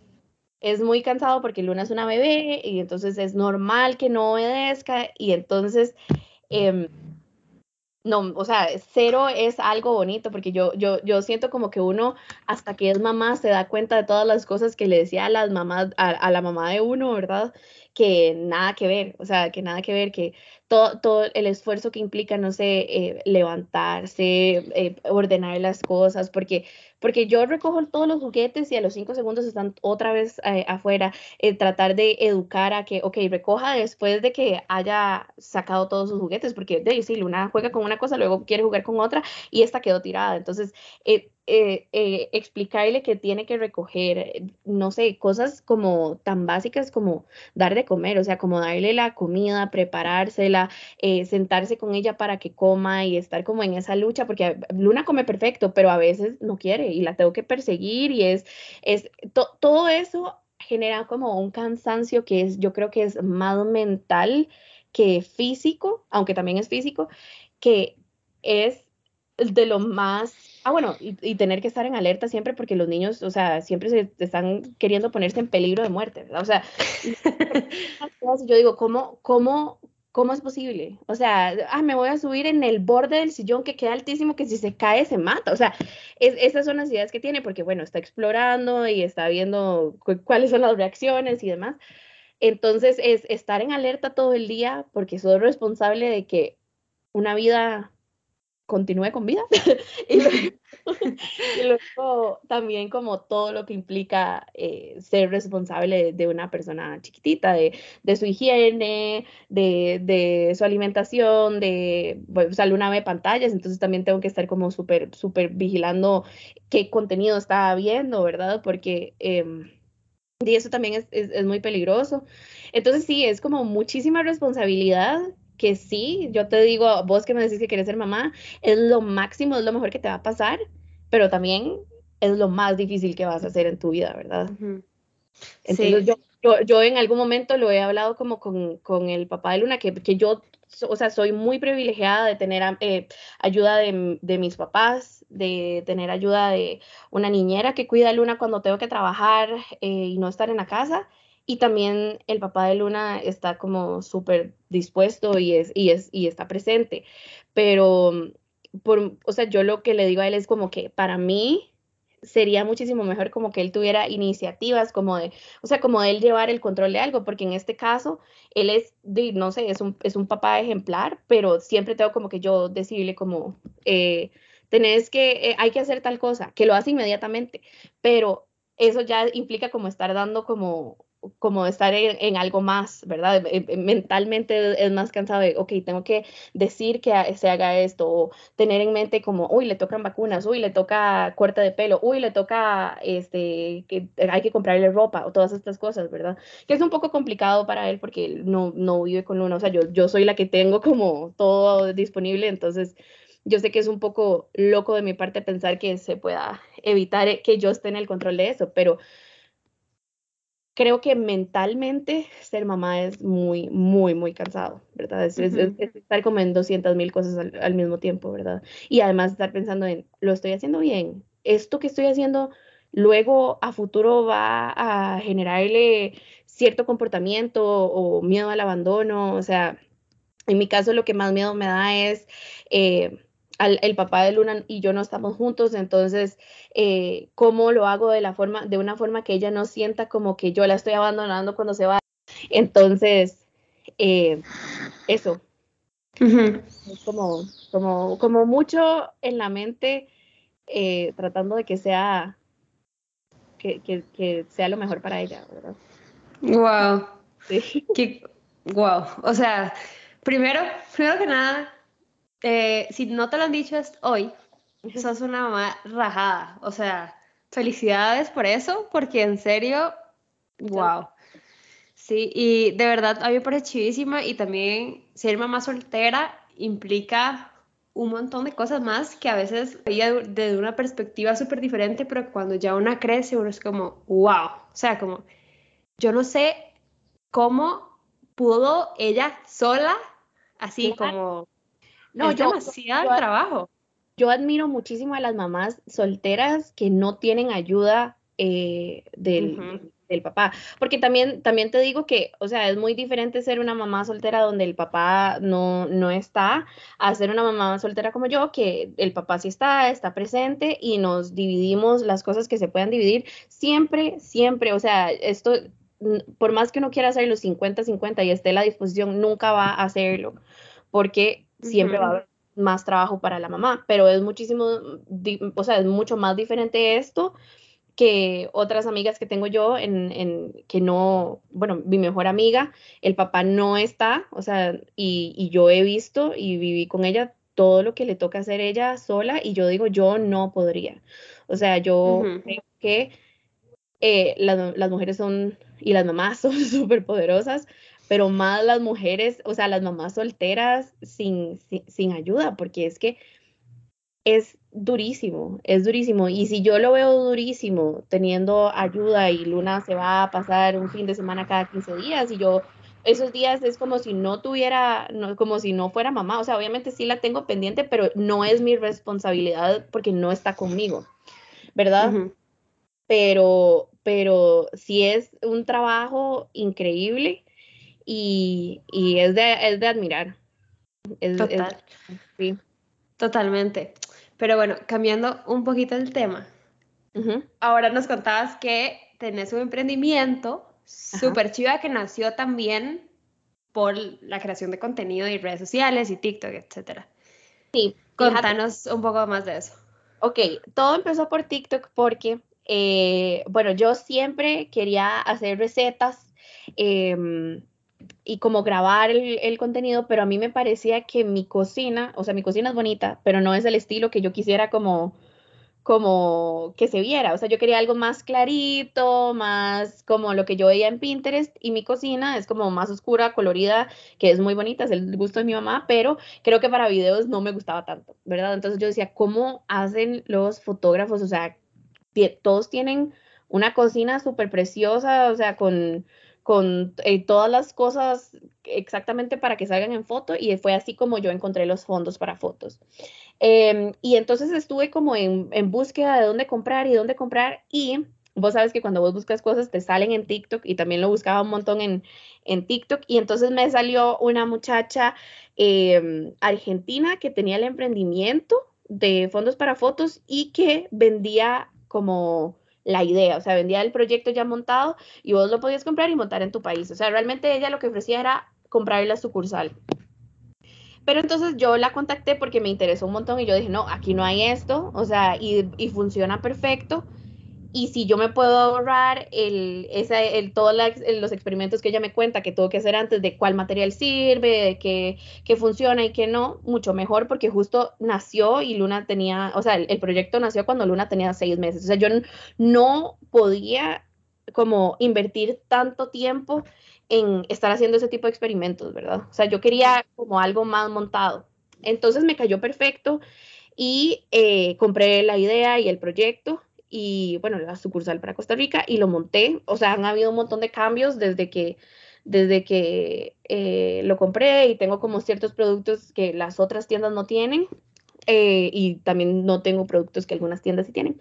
es muy cansado porque Luna es una bebé y entonces es normal que no obedezca y entonces, em, no, o sea, cero es algo bonito porque yo, yo, yo siento como que uno hasta que es mamá se da cuenta de todas las cosas que le decía a las mamás, a la mamá de uno, ¿verdad? Que nada que ver, o sea, que nada que ver, que todo, el esfuerzo que implica, no sé, eh, levantarse, eh, ordenar las cosas, porque, porque yo recojo todos los juguetes y a los cinco segundos están otra vez eh, afuera, tratar de educar a que, ok, recoja después de que haya sacado todos sus juguetes, porque de sí, Luna juega con una cosa, luego quiere jugar con otra y esta quedó tirada. Entonces, eh, eh, explicarle que tiene que recoger, eh, no sé, cosas como tan básicas como dar de comer, o sea, como darle la comida, preparársela, sentarse con ella para que coma y estar como en esa lucha, porque Luna come perfecto, pero a veces no quiere y la tengo que perseguir y es, es todo eso genera como un cansancio que es, yo creo que es más mental que físico, aunque también es físico, que es de lo más Ah, bueno, y, tener que estar en alerta siempre porque los niños, o sea, siempre se están queriendo ponerse en peligro de muerte, ¿verdad? O sea, yo digo, ¿cómo, cómo, cómo es posible? O sea, ah, me voy a subir en el borde del sillón que queda altísimo, que si se cae se mata. O sea, es, esas son las ideas que tiene porque, bueno, está explorando y está viendo cuáles son las reacciones y demás. Entonces, es estar en alerta todo el día porque soy responsable de que una vida continúe con vida. y, luego, también como todo lo que implica eh, ser responsable de, una persona chiquitita, de, su higiene, de, su alimentación, de, bueno, una vez pantallas, entonces también tengo que estar como súper, súper vigilando qué contenido está viendo, ¿verdad? Porque... Em, y eso también es, es, muy peligroso. Entonces sí, es como muchísima responsabilidad que sí, yo te digo, vos que me decís que quieres ser mamá, es lo máximo, es lo mejor que te va a pasar, pero también es lo más difícil que vas a hacer en tu vida, ¿verdad? Entonces yo, yo, en algún momento lo he hablado como con, con el papá de Luna, que, que, yo, o sea, soy muy privilegiada de tener eh, ayuda de, de, mis papás, de tener ayuda de una niñera que cuida a Luna cuando tengo que trabajar eh, y no estar en la casa. Y también el papá de Luna está como súper dispuesto y, es, y, es, y está presente. Pero, por, o sea, yo lo que le digo a él es como que para mí sería muchísimo mejor como que él tuviera iniciativas como de, o sea, como de él llevar el control de algo, porque en este caso él es, no sé, es un, es un papá ejemplar, pero siempre tengo como que yo decirle como, eh, tenés que, eh, hay que hacer tal cosa, que lo hace inmediatamente, pero eso ya implica como estar dando como como estar en, algo más, ¿verdad? Eh, eh, mentalmente es más cansado de, ok, tengo que decir que se haga esto, o tener en mente como, uy, le tocan vacunas, uy, le toca corte de pelo, uy, le toca, este, que hay que comprarle ropa, o todas estas cosas, ¿verdad? Que es un poco complicado para él porque no, no vive con uno, o sea, yo, yo soy la que tengo como todo disponible, entonces yo sé que es un poco loco de mi parte pensar que se pueda evitar que yo esté en el control de eso, pero creo que mentalmente ser mamá es muy, muy, muy cansado, ¿verdad? Es, estar como en 200 mil cosas al, mismo tiempo, ¿verdad? Y además estar pensando en, ¿lo estoy haciendo bien? ¿Esto que estoy haciendo luego a futuro va a generarle cierto comportamiento o miedo al abandono? O sea, en mi caso lo que más miedo me da es... Eh, el papá de Luna y yo no estamos juntos, entonces, eh, ¿cómo lo hago de, la forma, de una forma que ella no sienta como que yo la estoy abandonando cuando se va? Entonces, eh, eso. como, como, como mucho en la mente, eh, tratando de que sea, que, sea lo mejor para ella, ¿verdad? Wow. wow. O sea, primero, primero que nada, eh, si no te lo han dicho hoy, sos una mamá rajada. O sea, felicidades por eso, porque en serio, wow. Sí, y de verdad a mí me parece chivísima y también ser mamá soltera implica un montón de cosas más que a veces veía desde una perspectiva súper diferente, pero cuando ya una crece uno es como, wow. O sea, como, yo no sé cómo pudo ella sola, así como no, yo, demasiado trabajo. Yo admiro muchísimo a las mamás solteras que no tienen ayuda eh, del, del papá. Porque también, también te digo que, o sea, es muy diferente ser una mamá soltera donde el papá no, no está, a ser una mamá soltera como yo, que el papá sí está, está presente y nos dividimos las cosas que se puedan dividir. Siempre, siempre, o sea, esto, por más que uno quiera hacer los 50-50 y esté a la disposición, nunca va a hacerlo, porque siempre va a haber más trabajo para la mamá, pero es muchísimo, o sea, es mucho más diferente esto que otras amigas que tengo yo en, en, que no, bueno, mi mejor amiga, el papá no está, o sea, y, y, yo he visto y viví con ella todo lo que le toca hacer ella sola y yo digo, yo no podría. O sea, yo creo que eh, las, las, mujeres son, y las mamás son súper poderosas, pero más las mujeres, o sea, las mamás solteras sin, sin, sin ayuda, porque es que es durísimo, es durísimo. Y si yo lo veo durísimo teniendo ayuda y Luna se va a pasar un fin de semana cada 15 días y yo esos días es como si no tuviera, no, como si no fuera mamá. O sea, obviamente sí la tengo pendiente, pero no es mi responsabilidad porque no está conmigo, ¿verdad? Pero, pero sí es un trabajo increíble y, y es, de, es de admirar. Total. sí. Totalmente. Pero bueno, cambiando un poquito el tema. Ahora nos contabas que tenés un emprendimiento súper chiva que nació también por la creación de contenido y redes sociales y TikTok, etc. Sí. Contanos un poco más de eso. Ok, todo empezó por TikTok porque, eh, bueno, yo siempre quería hacer recetas. Eh, y como grabar el, contenido, pero a mí me parecía que mi cocina, o sea, mi cocina es bonita, pero no es el estilo que yo quisiera como, como que se viera. O sea, yo quería algo más clarito, más como lo que yo veía en Pinterest y mi cocina es como más oscura, colorida, que es muy bonita, es el gusto de mi mamá, pero creo que para videos no me gustaba tanto, ¿verdad? Entonces yo decía, ¿cómo hacen los fotógrafos? O sea, todos tienen una cocina súper preciosa, o sea, con con eh, todas las cosas exactamente para que salgan en foto y fue así como yo encontré los fondos para fotos. Em, y entonces estuve como en, en, búsqueda de dónde comprar y dónde comprar y vos sabes que cuando vos buscas cosas te salen en TikTok y también lo buscaba un montón en, en TikTok y entonces me salió una muchacha em, argentina que tenía el emprendimiento de fondos para fotos y que vendía como la idea, o sea, vendía el proyecto ya montado y vos lo podías comprar y montar en tu país. O sea, realmente ella lo que ofrecía era comprar la sucursal. Pero entonces yo la contacté porque me interesó un montón y yo dije, no, aquí no hay esto, o sea, y, y funciona perfecto y si yo me puedo ahorrar el, esa, el, todos los experimentos que ella me cuenta que tengo que hacer antes de cuál material sirve, de qué, funciona y qué no, mucho mejor porque justo nació y Luna tenía, o sea, el, proyecto nació cuando Luna tenía seis meses. O sea, yo no podía como invertir tanto tiempo en estar haciendo ese tipo de experimentos, ¿verdad? O sea, yo quería como algo más montado. Entonces me cayó perfecto y eh, compré la idea y el proyecto y bueno, la sucursal para Costa Rica y lo monté. O sea, han habido un montón de cambios desde que, desde que eh, lo compré y tengo como ciertos productos que las otras tiendas no tienen eh, y también no tengo productos que algunas tiendas sí tienen.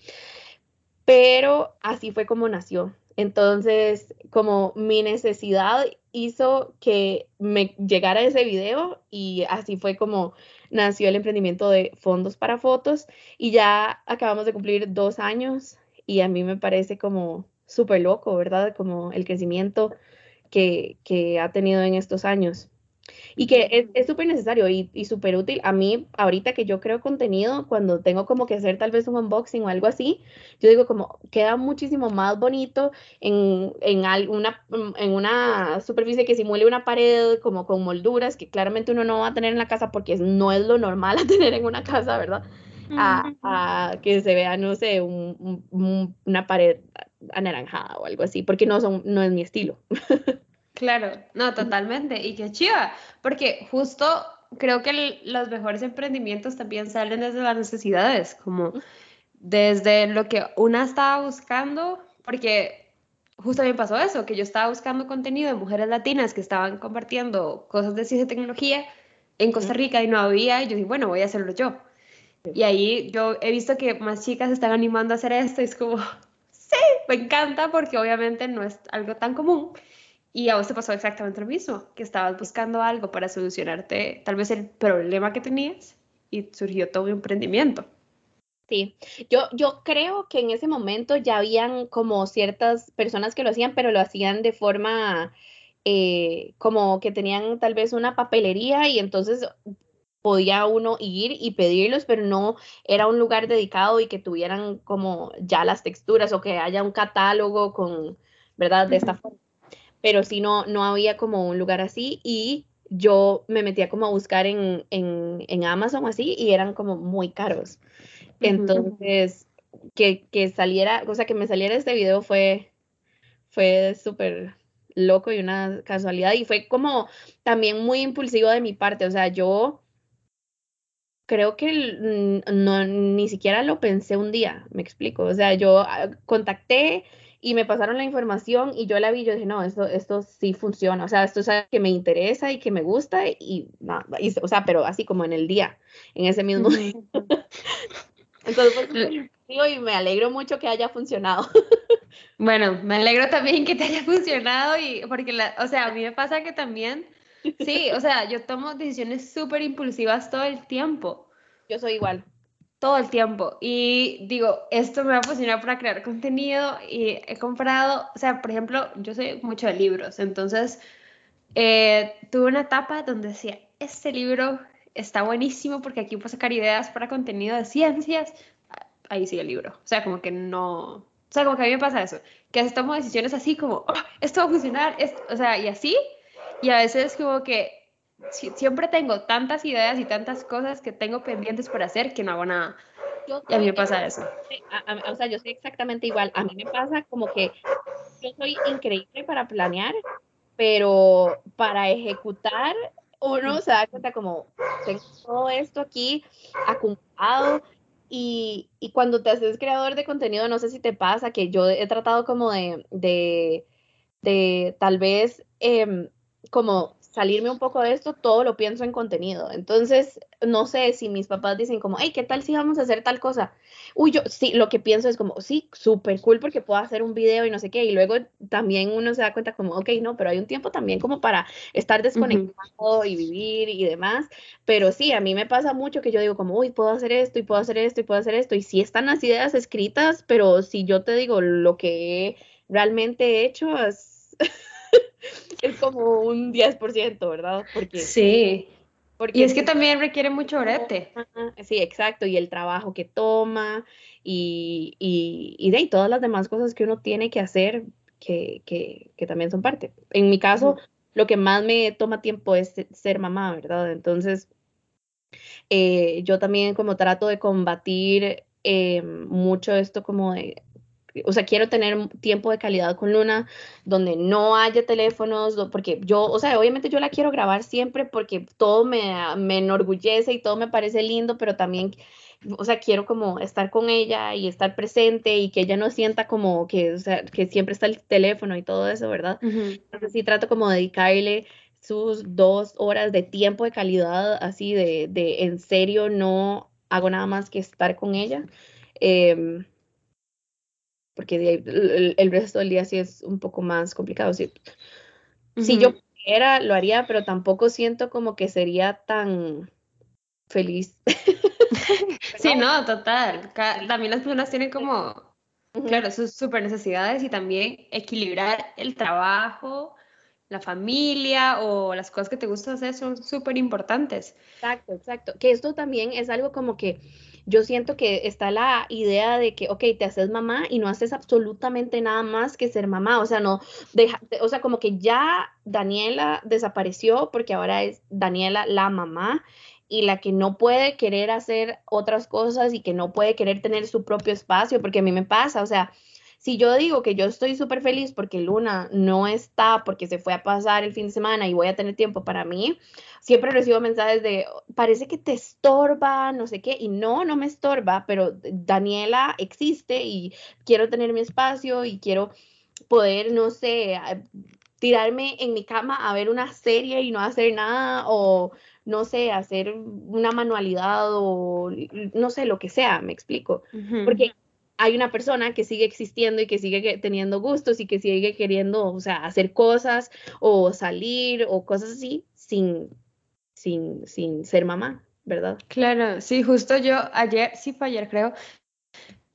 Pero así fue como nació. Entonces, como mi necesidad hizo que me llegara ese video y así fue como nació el emprendimiento de fondos para fotos y ya acabamos de cumplir dos años y a mí me parece como súper loco, ¿verdad? Como el crecimiento que, que ha tenido en estos años. Y que es súper necesario y, y súper útil. A mí, ahorita que yo creo contenido, cuando tengo como que hacer tal vez un unboxing o algo así, yo digo como queda muchísimo más bonito en, en, alguna, en una superficie que simule una pared como con molduras que claramente uno no va a tener en la casa porque no es lo normal a tener en una casa, ¿verdad? A, a, que se vea, no sé, un, un, una pared anaranjada o algo así, porque no, son, no es mi estilo. Claro, no, totalmente. Y qué chiva, porque justo creo que los mejores emprendimientos también salen desde las necesidades, como desde lo que una estaba buscando, porque justo me pasó eso, que yo estaba buscando contenido de mujeres latinas que estaban compartiendo cosas de ciencia y tecnología en Costa Rica y no había, y yo dije, bueno, voy a hacerlo yo. Y ahí yo he visto que más chicas están animando a hacer esto, y es como, sí, me encanta porque obviamente no es algo tan común. Y a vos te pasó exactamente lo mismo, que estabas buscando algo para solucionarte tal vez el problema que tenías y surgió todo un emprendimiento. Sí, yo, yo creo que en ese momento ya habían como ciertas personas que lo hacían, pero lo hacían de forma eh, como que tenían tal vez una papelería y entonces podía uno ir y pedirlos, pero no era un lugar dedicado y que tuvieran como ya las texturas o que haya un catálogo con, ¿verdad? De esta forma. Pero sí no, no había como un lugar así y yo me metía como a buscar en, en, en Amazon así y eran como muy caros. Entonces, que, que, saliera, o sea, que me saliera este video fue, fue súper loco y una casualidad y fue como también muy impulsivo de mi parte, o sea, yo creo que no, ni siquiera lo pensé un día, me explico, o sea, yo ah, contacté y me pasaron la información y yo la vi y yo dije, no, esto, esto sí funciona, o sea, esto es algo que me interesa y que me gusta y, o sea, pero así como en el día, en ese mismo día. Entonces, pues, y me alegro mucho que haya funcionado. Bueno, me alegro también que te haya funcionado y porque, la, o sea, a mí me pasa que también, sí, o sea, yo tomo decisiones súper impulsivas todo el tiempo. Yo soy igual. Todo el tiempo. Y digo, esto me va a funcionar para crear contenido y he comprado, o sea, por ejemplo, yo soy mucho de libros, entonces eh, tuve una etapa donde decía, este libro está buenísimo porque aquí puedo sacar ideas para contenido de ciencias. Ahí sí el libro. O sea, como que no. O sea, como que a mí me pasa eso. Que a veces tomo decisiones así como, oh, esto va a funcionar. o sea, y así. Y a veces como que siempre tengo tantas ideas y tantas cosas que tengo pendientes por hacer que no hago nada. y a mí me pasa eso. o sea, yo soy exactamente igual. A mí me pasa como que yo soy increíble para planear, pero para ejecutar uno se da cuenta como, tengo todo esto aquí acumulado y, y, cuando te haces creador de contenido, no sé si te pasa que yo he tratado como de, de, de tal vez em, como salirme un poco de esto, todo lo pienso en contenido. Entonces, no sé si mis papás dicen como, hey, ¿qué tal si vamos a hacer tal cosa? Uy, yo sí, lo que pienso es como, sí, súper cool porque puedo hacer un video y no sé qué. Y luego también uno se da cuenta como, ok, no, pero hay un tiempo también como para estar desconectado y vivir y demás. Pero sí, a mí me pasa mucho que yo digo como, uy, puedo hacer esto y puedo hacer esto y puedo hacer esto. Y sí están las ideas escritas, pero si yo te digo lo que realmente he hecho es... es como un 10%, ¿verdad? Porque, sí. Porque y es que también requiere mucho orete. Sí, exacto, y el trabajo que toma y, y, y de todas las demás cosas que uno tiene que hacer que, que, que también son parte. En mi caso, lo que más me toma tiempo es ser mamá, ¿verdad? Entonces, eh, yo también como trato de combatir eh, mucho esto como de o sea, quiero tener tiempo de calidad con Luna, donde no haya teléfonos, porque yo, o sea, obviamente yo la quiero grabar siempre porque todo me, me enorgullece y todo me parece lindo, pero también, o sea, quiero como estar con ella y estar presente y que ella no sienta como que, o sea, que siempre está el teléfono y todo eso, ¿verdad? Entonces sí trato como de dedicarle sus dos horas de tiempo de calidad, así de, de en serio, no hago nada más que estar con ella. Eh, porque el, resto del día sí es un poco más complicado. Si, si yo pudiera, lo haría, pero tampoco siento como que sería tan feliz. sí, no, total. También las personas tienen como, claro, sus super necesidades y también equilibrar el trabajo, la familia o las cosas que te gusta hacer son súper importantes. Exacto, exacto. Que esto también es algo como que yo siento que está la idea de que, ok, te haces mamá y no haces absolutamente nada más que ser mamá, o sea, no, deja, o sea, como que ya Daniela desapareció porque ahora es Daniela la mamá y la que no puede querer hacer otras cosas y que no puede querer tener su propio espacio, porque a mí me pasa, o sea, si yo digo que yo estoy súper feliz porque Luna no está, porque se fue a pasar el fin de semana y voy a tener tiempo para mí, siempre recibo mensajes de, parece que te estorba, no sé qué, y no, no me estorba, pero Daniela existe y quiero tener mi espacio y quiero poder, no sé, tirarme en mi cama a ver una serie y no hacer nada o no sé, hacer una manualidad o no sé, lo que sea, me explico. Porque hay una persona que sigue existiendo y que sigue teniendo gustos y que sigue queriendo, o sea, hacer cosas o salir o cosas así sin, sin, sin ser mamá, ¿verdad? Claro, sí, justo yo ayer, sí fue ayer creo,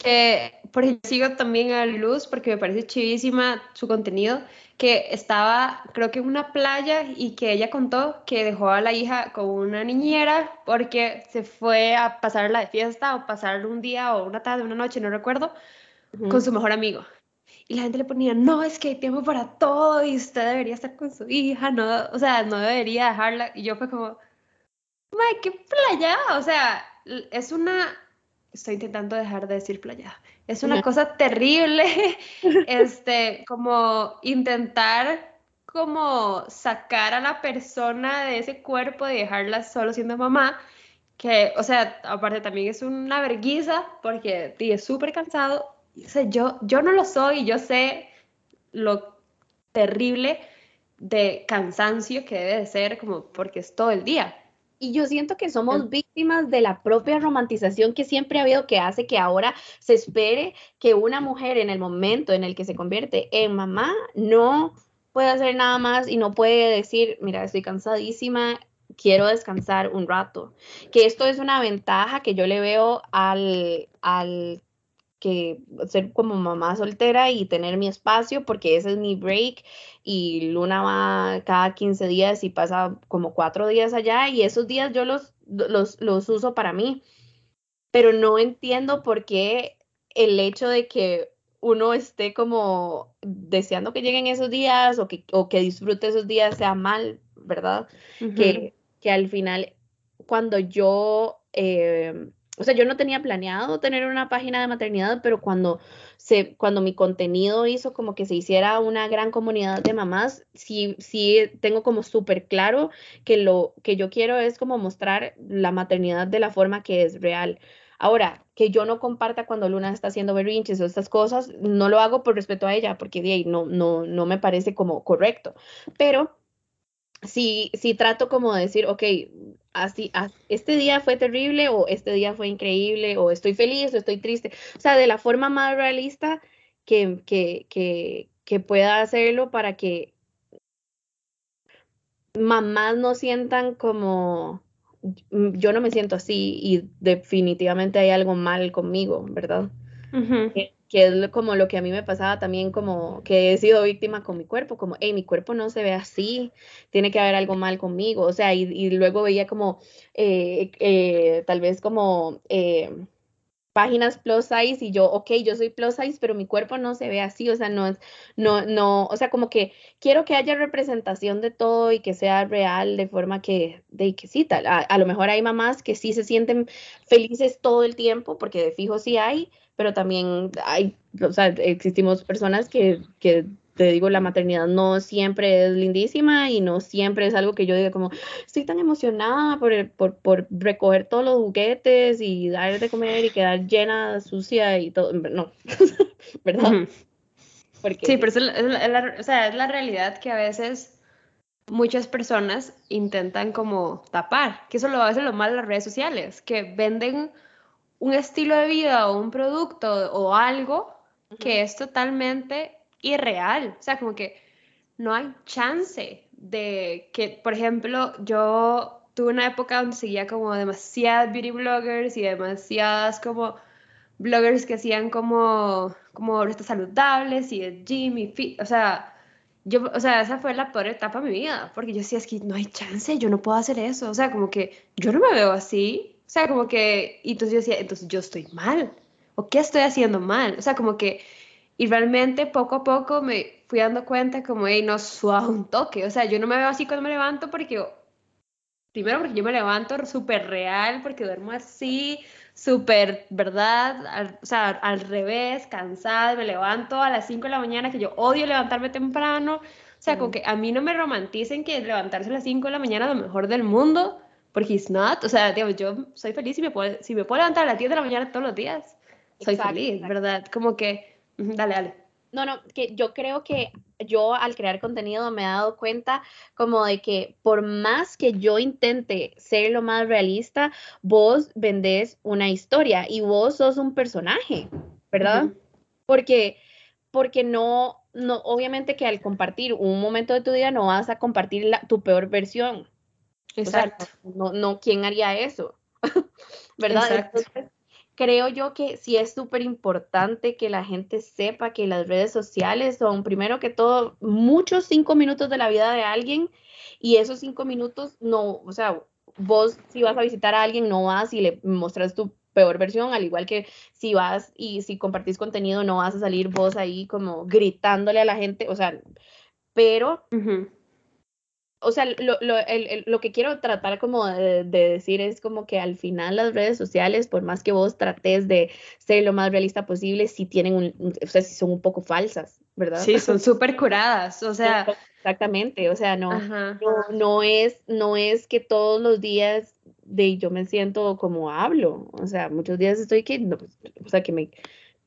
que por ejemplo sigo también a Luz porque me parece chivísima su contenido, que estaba creo que en una playa y que ella contó que dejó a la hija con una niñera porque se fue a pasarla de fiesta o pasar un día o una tarde, una noche, no recuerdo, con su mejor amigo. Y la gente le ponía, no, es que hay tiempo para todo y usted debería estar con su hija, no, o sea, no debería dejarla. Y yo fue como, ¡ay, qué playa! O sea, es una, estoy intentando dejar de decir playa, es una cosa terrible, este, como intentar como sacar a la persona de ese cuerpo y dejarla solo siendo mamá, que, o sea, aparte también es una vergüenza porque es súper cansado. Yo, yo no lo soy, yo sé lo terrible de cansancio que debe de ser, como porque es todo el día. Y yo siento que somos víctimas de la propia romantización que siempre ha habido, que hace que ahora se espere que una mujer en el momento en el que se convierte en mamá no puede hacer nada más y no puede decir, mira, estoy cansadísima, quiero descansar un rato. Que esto es una ventaja que yo le veo al, al que ser como mamá soltera y tener mi espacio porque ese es mi break y Luna va cada 15 días y pasa como cuatro días allá y esos días yo los, los, los uso para mí. Pero no entiendo por qué el hecho de que uno esté como deseando que lleguen esos días o que, o que disfrute esos días sea mal, ¿verdad? que, que al final, cuando yo eh, o sea, yo no tenía planeado tener una página de maternidad, pero cuando, se, cuando mi contenido hizo como que se hiciera una gran comunidad de mamás, sí, sí tengo como súper claro que lo que yo quiero es como mostrar la maternidad de la forma que es real. Ahora, que yo no comparta cuando Luna está haciendo berrinches o estas cosas, no lo hago por respeto a ella, porque de ahí no, no, no me parece como correcto. Pero sí, sí trato como de decir, ok, así, este día fue terrible o este día fue increíble o estoy feliz o estoy triste. O sea, de la forma más realista que, que, que, que pueda hacerlo para que mamás no sientan como yo no me siento así y definitivamente hay algo mal conmigo, ¿verdad? Que es como lo que a mí me pasaba también como que he sido víctima con mi cuerpo, como, hey, mi cuerpo no se ve así, tiene que haber algo mal conmigo, o sea, y, luego veía como, eh, eh, tal vez como eh, páginas plus size y yo, ok, yo soy plus size, pero mi cuerpo no se ve así, o sea, no es, no, no, o sea, como que quiero que haya representación de todo y que sea real de forma que, de que sí, tal, a, a lo mejor hay mamás que sí se sienten felices todo el tiempo, porque de fijo sí hay, pero también hay, o sea, existimos personas que, que te digo, la maternidad no siempre es lindísima y no siempre es algo que yo diga como, estoy tan emocionada por, por, por, recoger todos los juguetes y dar de comer y quedar llena, sucia y todo. No, ¿verdad? Porque, sí, pero es la, o sea, es la realidad que a veces muchas personas intentan como tapar, que eso lo a veces lo malo las redes sociales, que venden un estilo de vida o un producto o algo que es totalmente irreal. O sea, como que no hay chance de que, por ejemplo, yo tuve una época donde seguía como demasiadas beauty bloggers y demasiadas como bloggers que hacían como, como recetas saludables y el gym y fit, o sea, yo, o sea, esa fue la peor etapa de mi vida, porque yo decía, es que no hay chance, yo no puedo hacer eso, o sea, como que yo no me veo así, o sea, como que, y entonces yo decía, entonces yo estoy mal, o qué estoy haciendo mal, o sea, como que, y realmente poco a poco me fui dando cuenta como, hey, no, suave un toque, o sea, yo no me veo así cuando me levanto porque, primero porque yo me levanto súper real, porque duermo así, súper, ¿verdad? o sea, al revés, cansada, me levanto a las 5 de la mañana, que yo odio levantarme temprano, o sea, como que a mí no me romanticen que levantarse a las 5 de la mañana es lo mejor del mundo, porque it's not, o sea, digamos, yo soy feliz si me puedo, si me puedo levantar a las 10 de la mañana todos los días, soy feliz, ¿verdad? Como que, dale, dale. No, no, que yo creo que yo al crear contenido me he dado cuenta como de que por más que yo intente ser lo más realista, vos vendés una historia y vos sos un personaje, ¿verdad? Porque, porque no, no, obviamente que al compartir un momento de tu día no vas a compartir la, tu peor versión. Exacto. no, no, ¿quién haría eso? ¿Verdad? Entonces, creo yo que sí es súper importante que la gente sepa que las redes sociales son, primero que todo, muchos cinco minutos de la vida de alguien y esos cinco minutos no, o sea, vos si vas a visitar a alguien no vas y le mostras tu peor versión, al igual que si vas y si compartís contenido no vas a salir vos ahí como gritándole a la gente, o sea, pero o sea, lo, lo, el, lo, que quiero tratar como de, decir es como que al final las redes sociales, por más que vos trates de ser lo más realista posible, sí tienen un, o sea, sí son un poco falsas, ¿verdad? Sí, son súper curadas, o sea. Exactamente, o sea, no, no, no, es, no es que todos los días de yo me siento como hablo, o sea, muchos días estoy que, pues, o sea, que me,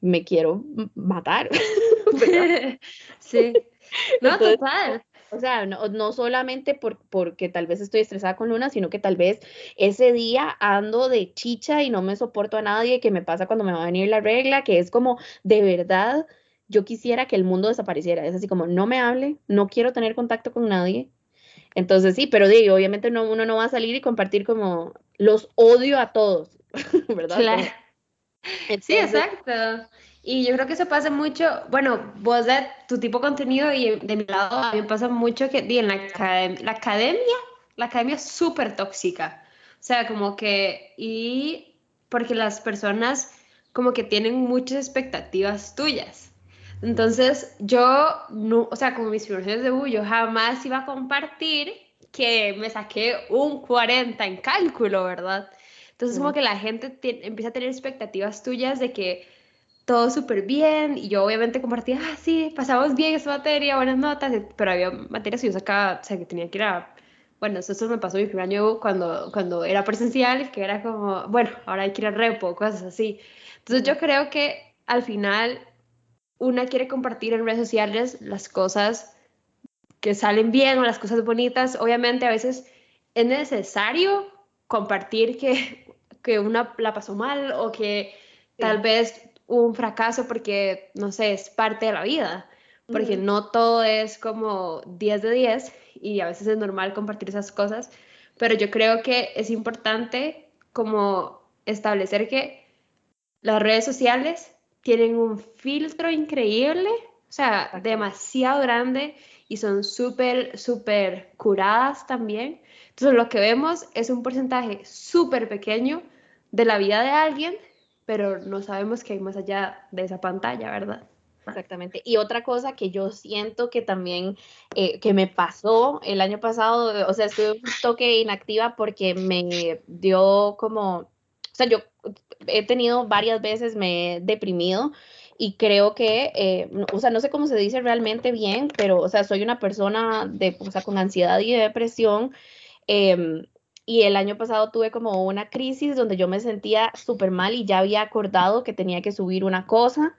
me quiero matar. sí. No, total. O sea, no, solamente por, porque tal vez estoy estresada con Luna, sino que tal vez ese día ando de chicha y no me soporto a nadie, que me pasa cuando me va a venir la regla, que es como de verdad, yo quisiera que el mundo desapareciera. Es así como, no me hable, no quiero tener contacto con nadie. Entonces sí, pero digo, obviamente no, uno no va a salir y compartir como los odio a todos, ¿verdad? Claro. Sí, exacto. Y yo creo que eso pasa mucho, bueno, vos de tu tipo de contenido y de mi lado a mí pasa mucho que en la, la academia, la academia es súper tóxica. O sea, como que, y porque las personas como que tienen muchas expectativas tuyas. Entonces, yo, no, o sea, como mis primeros de U, yo jamás iba a compartir que me saqué un 40 en cálculo, ¿verdad? Entonces, como que la gente empieza a tener expectativas tuyas de que todo súper bien y yo obviamente compartía, ah, sí, pasamos bien esa materia, buenas notas, pero había materias que yo sacaba, o sea, que tenía que ir a, bueno, eso, me pasó mi primer año cuando, cuando era presencial, que era como, bueno, ahora hay que ir a repo, cosas así. Entonces yo creo que al final una quiere compartir en redes sociales las cosas que salen bien o las cosas bonitas. Obviamente a veces es necesario compartir que, que una la pasó mal o que tal vez un fracaso porque, no sé, es parte de la vida, porque no todo es como 10 de 10 y a veces es normal compartir esas cosas, pero yo creo que es importante como establecer que las redes sociales tienen un filtro increíble, o sea, demasiado grande y son súper, súper curadas también. Entonces lo que vemos es un porcentaje súper pequeño de la vida de alguien pero no sabemos qué hay más allá de esa pantalla, ¿verdad? Exactamente. Y otra cosa que yo siento que también, eh, que me pasó el año pasado, o sea, estuve un toque inactiva porque me dio como, o sea, yo he tenido varias veces, me he deprimido y creo que, eh, o sea, no sé cómo se dice realmente bien, pero, o sea, soy una persona de, o sea, con ansiedad y depresión. Eh, y el año pasado tuve como una crisis donde yo me sentía súper mal y ya había acordado que tenía que subir una cosa.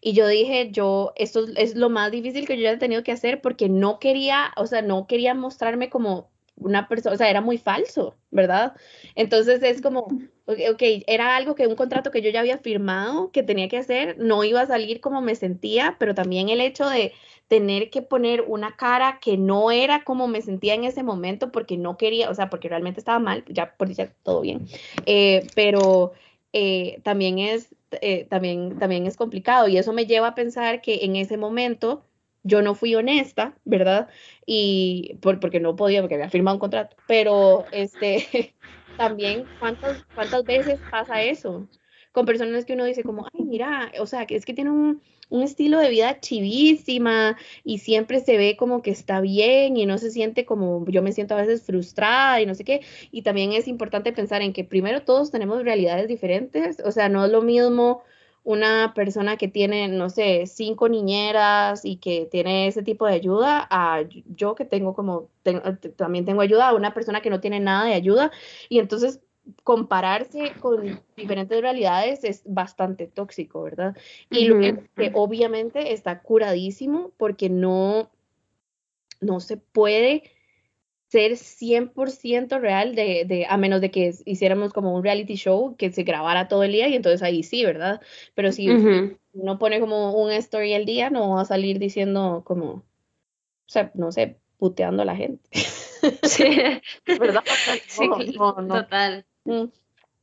Y yo dije, yo, esto es lo más difícil que yo ya he tenido que hacer porque no quería, o sea, no quería mostrarme como una persona, o sea, era muy falso, ¿verdad? Entonces es como, ok, era algo que un contrato que yo ya había firmado, que tenía que hacer, no iba a salir como me sentía, pero también el hecho de, tener que poner una cara que no era como me sentía en ese momento porque no quería, o sea, porque realmente estaba mal, ya por decir todo bien, eh, pero eh, también, es, eh, también, también es complicado y eso me lleva a pensar que en ese momento yo no fui honesta, ¿verdad? Y por, porque no podía, porque había firmado un contrato, pero este, también, ¿cuántas, ¿cuántas veces pasa eso? Con personas que uno dice como, ay, mira, o sea, que es que tiene un un estilo de vida chivísima y siempre se ve como que está bien y no se siente como yo me siento a veces frustrada y no sé qué. Y también es importante pensar en que primero todos tenemos realidades diferentes, o sea, no es lo mismo una persona que tiene, no sé, cinco niñeras y que tiene ese tipo de ayuda a yo que tengo como, también tengo ayuda, a una persona que no tiene nada de ayuda. Y entonces compararse con diferentes realidades es bastante tóxico, ¿verdad? Y lo que, obviamente está curadísimo porque no, no se puede ser 100% real de, de, a menos de que hiciéramos como un reality show que se grabara todo el día y entonces ahí sí, ¿verdad? Pero si uno pone como un story al día, no va a salir diciendo como, o sea, no sé, puteando a la gente. Sí, ¿verdad? total. Mm.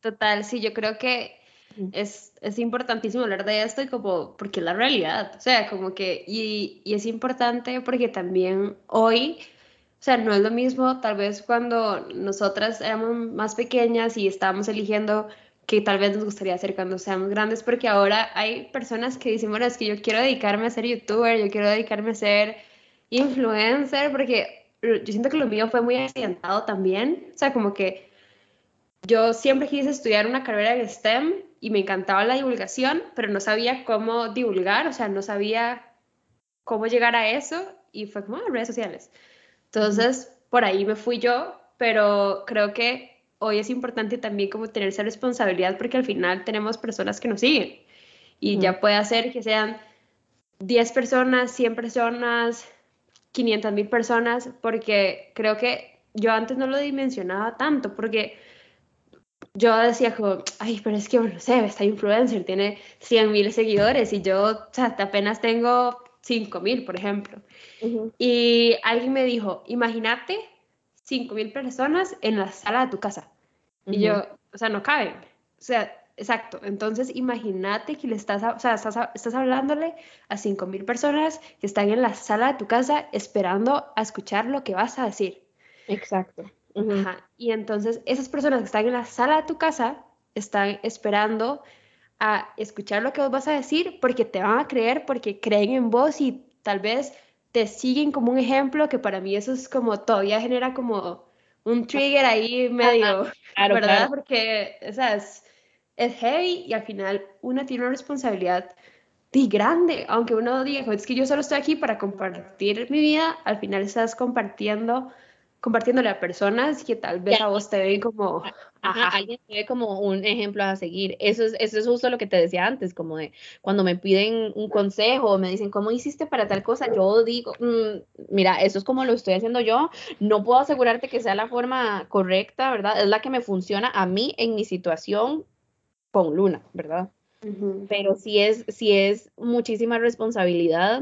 Total, sí, yo creo que mm. es, es, importantísimo hablar de esto y como, porque es la realidad, o sea, como que, y, y es importante porque también hoy, o sea, no es lo mismo tal vez cuando nosotras éramos más pequeñas y estábamos eligiendo que tal vez nos gustaría hacer cuando seamos grandes, porque ahora hay personas que dicen, bueno, es que yo quiero dedicarme a ser youtuber, yo quiero dedicarme a ser influencer, porque yo siento que lo mío fue muy accidentado también, o sea, como que yo siempre quise estudiar una carrera en STEM y me encantaba la divulgación, pero no sabía cómo divulgar, o sea, no sabía cómo llegar a eso y fue como, ah, redes sociales. Entonces, por ahí me fui yo, pero creo que hoy es importante también como tener esa responsabilidad porque al final tenemos personas que nos siguen y ya puede ser que sean 10 personas, 100 personas, 500 mil personas, porque creo que yo antes no lo dimensionaba tanto, porque yo decía como, ay, pero es que, no sé, esta influencer tiene 100 mil seguidores y yo o sea, apenas tengo 5 mil, por ejemplo. Y alguien me dijo, imagínate 5 mil personas en la sala de tu casa. Y yo, o sea, no caben. O sea, exacto. Entonces, imagínate que le estás, o sea, estás, estás hablándole a 5 mil personas que están en la sala de tu casa esperando a escuchar lo que vas a decir. Exacto. Ajá. Y entonces, esas personas que están en la sala de tu casa están esperando a escuchar lo que vos vas a decir porque te van a creer, porque creen en vos y tal vez te siguen como un ejemplo que para mí eso es como todavía genera como un trigger ahí medio, ¿verdad? Porque, o sea, es, es, heavy y al final una tiene una responsabilidad de grande, aunque uno diga, es que yo solo estoy aquí para compartir mi vida, al final estás compartiendo compartiéndole a personas que tal vez a vos te ven como... Ajá, alguien te ve como un ejemplo a seguir. Eso es, eso es justo lo que te decía antes, como de cuando me piden un consejo me dicen, ¿cómo hiciste para tal cosa? Yo digo, mm, mira, eso es como lo estoy haciendo yo. No puedo asegurarte que sea la forma correcta, ¿verdad? Es la que me funciona a mí en mi situación con Luna, ¿verdad? Pero sí es, sí es muchísima responsabilidad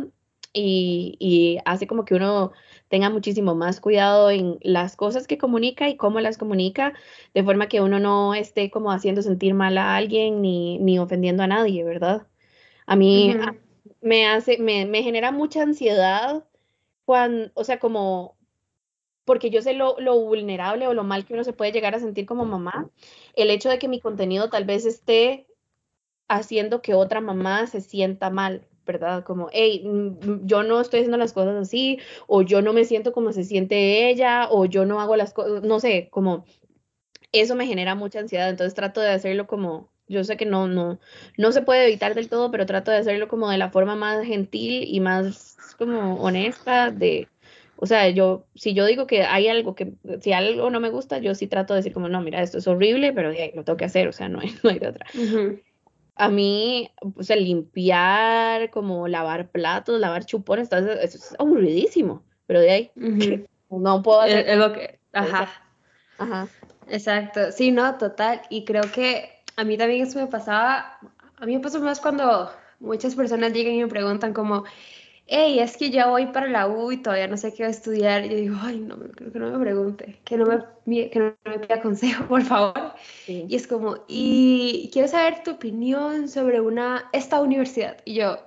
y, y hace como que uno tenga muchísimo más cuidado en las cosas que comunica y cómo las comunica, de forma que uno no esté como haciendo sentir mal a alguien ni, ni ofendiendo a nadie, ¿verdad? A mí me hace, me, me, genera mucha ansiedad cuando, o sea, como, porque yo sé lo, lo vulnerable o lo mal que uno se puede llegar a sentir como mamá, el hecho de que mi contenido tal vez esté haciendo que otra mamá se sienta mal, ¿verdad? Como, hey, mm, yo no estoy haciendo las cosas así, o yo no me siento como se siente ella, o yo no hago las cosas, no sé, como eso me genera mucha ansiedad, entonces trato de hacerlo como, yo sé que no, no, no se puede evitar del todo, pero trato de hacerlo como de la forma más gentil y más como honesta de, o sea, yo, si yo digo que hay algo que, si algo no me gusta, yo sí trato de decir como, no, mira, esto es horrible, pero lo tengo que hacer, o sea, no hay, no hay de otra a mí, o sea, limpiar, como lavar platos, lavar chupones, eso es aburridísimo, pero de ahí no puedo hacer. Es, lo que, ajá. Ajá. Exacto, sí, no, total, y creo que a mí también eso me pasaba, a mí me pasó más cuando muchas personas llegan y me preguntan como, hey, es que ya voy para la U y todavía no sé qué voy a estudiar. Y yo digo, ay, no, que no me pregunte, que no me, que no me pida consejo, por favor. Y es como, y quiero saber tu opinión sobre una, esta universidad. Y yo,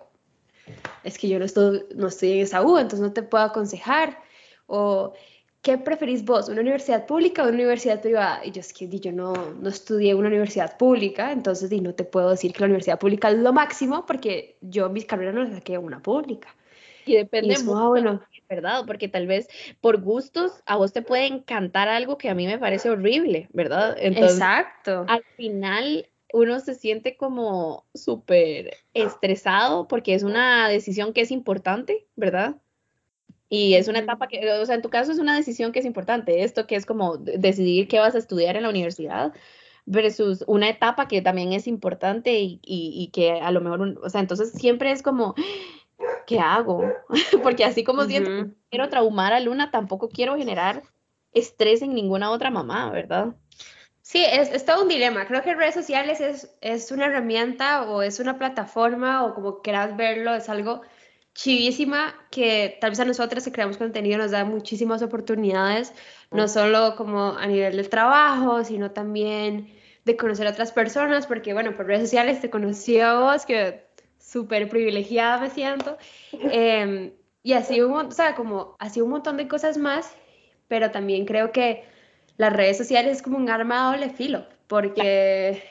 es que yo no estoy, no estoy en esa U, entonces no te puedo aconsejar. O, ¿qué preferís vos, una universidad pública o una universidad privada? Y yo es que yo no, no estudié en una universidad pública, entonces y no te puedo decir que la universidad pública es lo máximo porque yo mis carreras no las saqué en una pública. Y depende mucho, bueno. ¿verdad? Porque tal vez por gustos a vos te puede encantar algo que a mí me parece horrible, ¿verdad? Exacto. Al final uno se siente como súper estresado porque es una decisión que es importante, ¿verdad? Y es una etapa que, o sea, en tu caso es una decisión que es importante, esto que es como decidir qué vas a estudiar en la universidad versus una etapa que también es importante y, y, que a lo mejor, o sea, entonces siempre es como, ¿qué hago? Porque así como siento quiero traumar a Luna, tampoco quiero generar estrés en ninguna otra mamá, ¿verdad? Sí, es, es, todo un dilema. Creo que redes sociales es, es una herramienta o es una plataforma o como quieras verlo, es algo chivísima que tal vez a nosotros que creamos contenido nos da muchísimas oportunidades, no solo como a nivel del trabajo, sino también de conocer a otras personas, porque bueno, por redes sociales te conocí a vos, que súper privilegiada me siento, eh, y así un, o sea, como así un montón de cosas más, pero también creo que las redes sociales es como un arma doble filo, porque,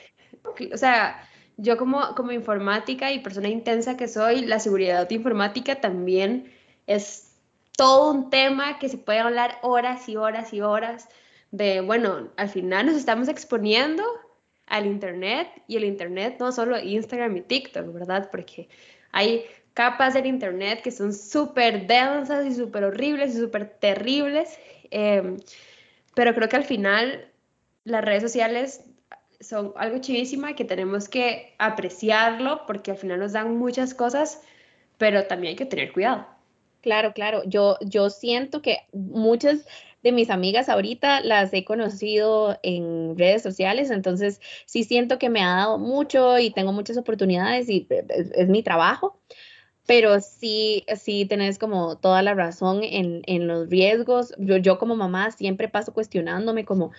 o sea, yo como, como informática y persona intensa que soy, la seguridad informática también es todo un tema que se puede hablar horas y horas y horas de, bueno, al final nos estamos exponiendo al Internet y el Internet no solo Instagram y TikTok, ¿verdad? Porque hay capas del Internet que son súper densas y súper horribles y súper terribles. Eh, pero creo que al final las redes sociales son algo chivísima que tenemos que apreciarlo porque al final nos dan muchas cosas, pero también hay que tener cuidado. Claro, claro. Yo, yo siento que muchas de mis amigas ahorita las he conocido en redes sociales, entonces sí siento que me ha dado mucho y tengo muchas oportunidades y es, mi trabajo, pero sí, sí tenés como toda la razón en, en los riesgos. Yo, yo como mamá siempre paso cuestionándome como,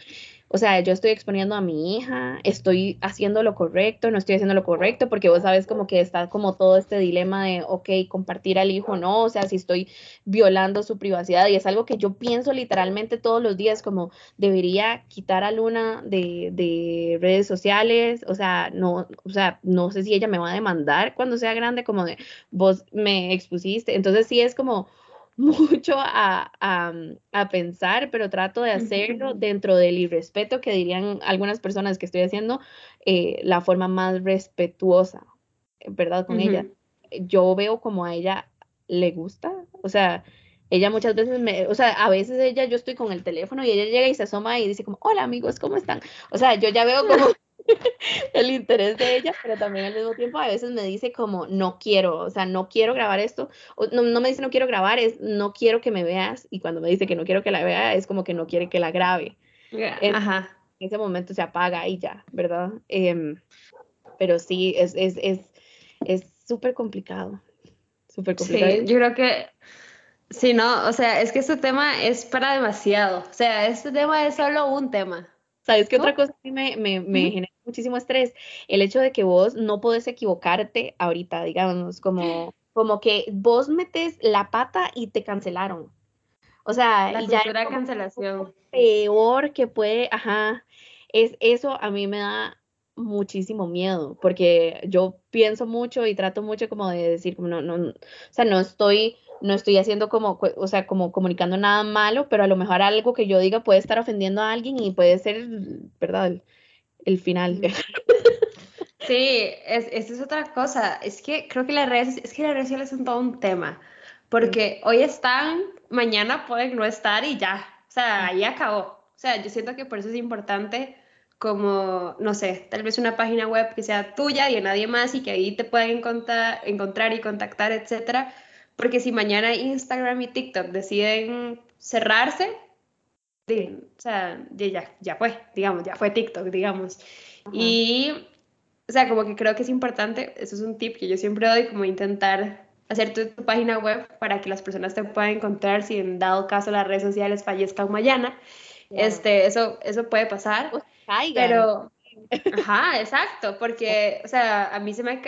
o sea, yo estoy exponiendo a mi hija, estoy haciendo lo correcto, no estoy haciendo lo correcto, porque vos sabes como que está como todo este dilema de, ok, compartir al hijo, no, o sea, si estoy violando su privacidad, y es algo que yo pienso literalmente todos los días, como debería quitar a Luna de, de redes sociales, o sea, no, o sea, no sé si ella me va a demandar cuando sea grande, como de, vos me expusiste, entonces sí es como mucho a, a, pensar, pero trato de hacerlo dentro del irrespeto que dirían algunas personas que estoy haciendo, eh, la forma más respetuosa, ¿verdad? Con ella. Yo veo como a ella le gusta, o sea, ella muchas veces me, o sea, a veces ella, yo estoy con el teléfono y ella llega y se asoma y dice como, hola amigos, ¿cómo están? O sea, yo ya veo como el interés de ella, pero también al mismo tiempo a veces me dice como no quiero, o sea, no quiero grabar esto, o no, no, me dice no quiero grabar, es no quiero que me veas, y cuando me dice que no quiero que la vea, es como que no quiere que la grabe. En, Ajá. en ese momento se apaga y ya, ¿verdad? Em, pero sí, es súper es, es, es complicado, súper complicado. Sí, yo creo que Sí, no, o sea, es que este tema es para demasiado. O sea, este tema es solo un tema. ¿Sabes qué otra cosa me, me, me genera muchísimo estrés, el hecho de que vos no podés equivocarte ahorita, digamos, como, como que vos metes la pata y te cancelaron. O sea, la y ya cancelación. Peor que puede, ajá, es eso a mí me da muchísimo miedo, porque yo pienso mucho y trato mucho como de decir, como no, no, o sea, no estoy, no estoy haciendo como, o sea, como comunicando nada malo, pero a lo mejor algo que yo diga puede estar ofendiendo a alguien y puede ser, ¿verdad? El final. Sí, es, esa es otra cosa. Es que creo que las redes, es que las redes sociales son todo un tema. Porque hoy están, mañana pueden no estar y ya. O sea, ahí acabó. O sea, yo siento que por eso es importante como, no sé, tal vez una página web que sea tuya y de nadie más y que ahí te puedan encontrar, encontrar y contactar, etcétera. Porque si mañana Instagram y TikTok deciden cerrarse, o sea, ya, ya fue, digamos, ya fue TikTok, digamos. Y, o sea, como que creo que es importante, eso es un tip que yo siempre doy, como intentar hacer tu, página web para que las personas te puedan encontrar si en dado caso las redes sociales fallezcan mañana. Este, eso, eso puede pasar. Pues, pero, ajá, exacto, porque, o sea, a mí se me,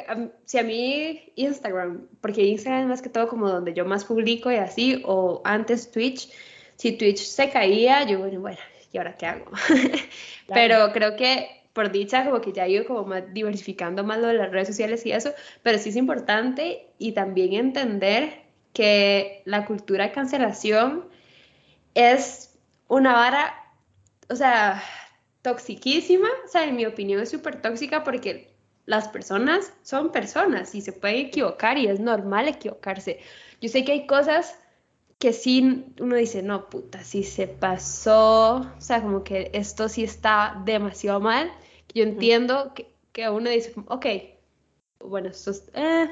si a mí Instagram, porque Instagram es más que todo como donde yo más publico y así, o antes Twitch, si Twitch se caía, yo, bueno, bueno, ¿y ahora qué hago? Pero creo que por dicha como que ya he ido como más diversificando más lo de las redes sociales y eso, pero sí es importante y también entender que la cultura de cancelación es una vara, o sea, toxiquísima, o sea, en mi opinión es súper tóxica porque las personas son personas y se pueden equivocar y es normal equivocarse. Yo sé que hay cosas que sí uno dice, no, puta, sí se pasó, o sea, como que esto sí está demasiado mal. Yo entiendo que, que uno dice, ok, bueno, esto, eh,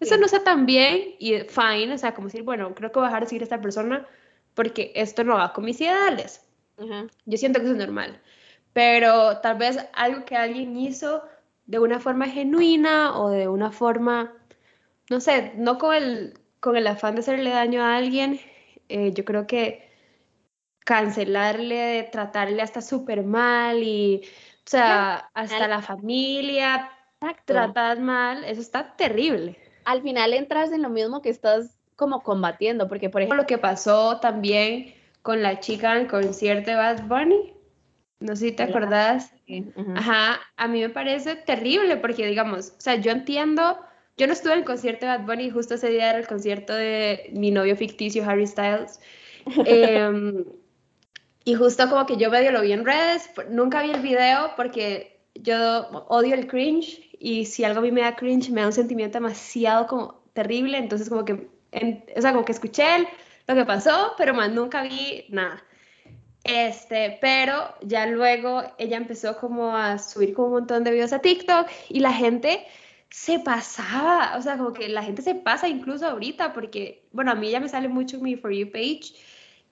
eso no está tan bien y fine, o sea, como decir, bueno, creo que voy a dejar de seguir a esta persona porque esto no va con mis ideales. Yo siento que eso es normal. pero tal vez algo que alguien hizo de una forma genuina o de una forma, no sé, no con el, con el afán de hacerle daño a alguien, eh, yo creo que cancelarle, tratarle hasta súper mal y, o sea, hasta la familia, tratar mal, eso está terrible. Al final entras en lo mismo que estás como combatiendo, porque por ejemplo lo que pasó también con la chica en el concierto de Bad Bunny, no sé si te acordás. Ajá, a mí me parece terrible porque, digamos, o sea, yo entiendo, yo no estuve en el concierto de Bad Bunny, justo ese día era el concierto de mi novio ficticio, Harry Styles. Em, y justo como que yo medio lo vi en redes, nunca vi el video porque yo odio el cringe y si algo a mí me da cringe me da un sentimiento demasiado como terrible, entonces como que, o sea, como que escuché lo que pasó, pero más nunca vi nada. Este, pero ya luego ella empezó como a subir como un montón de videos a TikTok y la gente se pasaba, o sea, como que la gente se pasa incluso ahorita porque, bueno, a mí ya me sale mucho mi For You page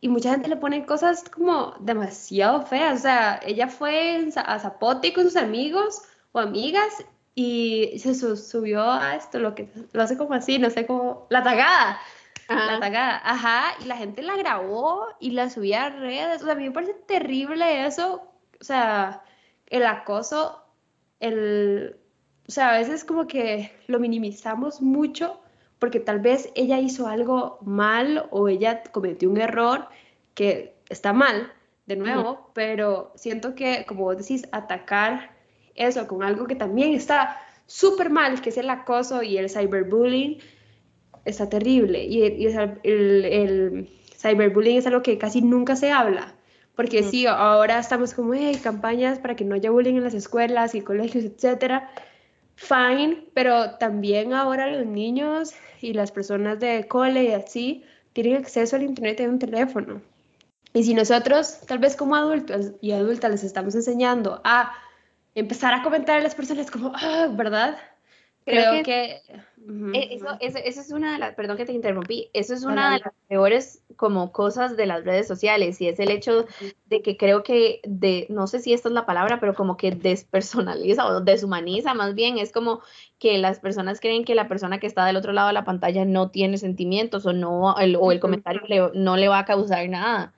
y mucha gente le pone cosas como demasiado feas, o sea, ella fue a Zapote con sus amigos o amigas y se subió a esto, lo que lo hace como así, no sé cómo, la tagada. La tagada, ajá, y la gente la grabó y la subía a redes. O sea, a mí me parece terrible eso. O sea, el acoso, el. O sea, a veces como que lo minimizamos mucho porque tal vez ella hizo algo mal o ella cometió un error que está mal, de nuevo, pero siento que, como vos decís, atacar eso con algo que también está súper mal, que es el acoso y el cyberbullying, está terrible. Y, el, el, cyberbullying es algo que casi nunca se habla. Porque sí, ahora estamos como, hey, campañas para que no haya bullying en las escuelas y colegios, etcétera. Fine, pero también ahora los niños y las personas de cole y así tienen acceso al internet en un teléfono. Y si nosotros, tal vez como adultos y adultas, les estamos enseñando a empezar a comentar a las personas como, ah, ¿verdad? Creo, que, e, eso, eso, es una de las, perdón que te interrumpí, eso es una de las peores como cosas de las redes sociales y es el hecho de que creo que, de, no sé si esta es la palabra, pero como que despersonaliza o deshumaniza más bien, es como que las personas creen que la persona que está del otro lado de la pantalla no tiene sentimientos o, no, el, o el comentario no le va a causar nada.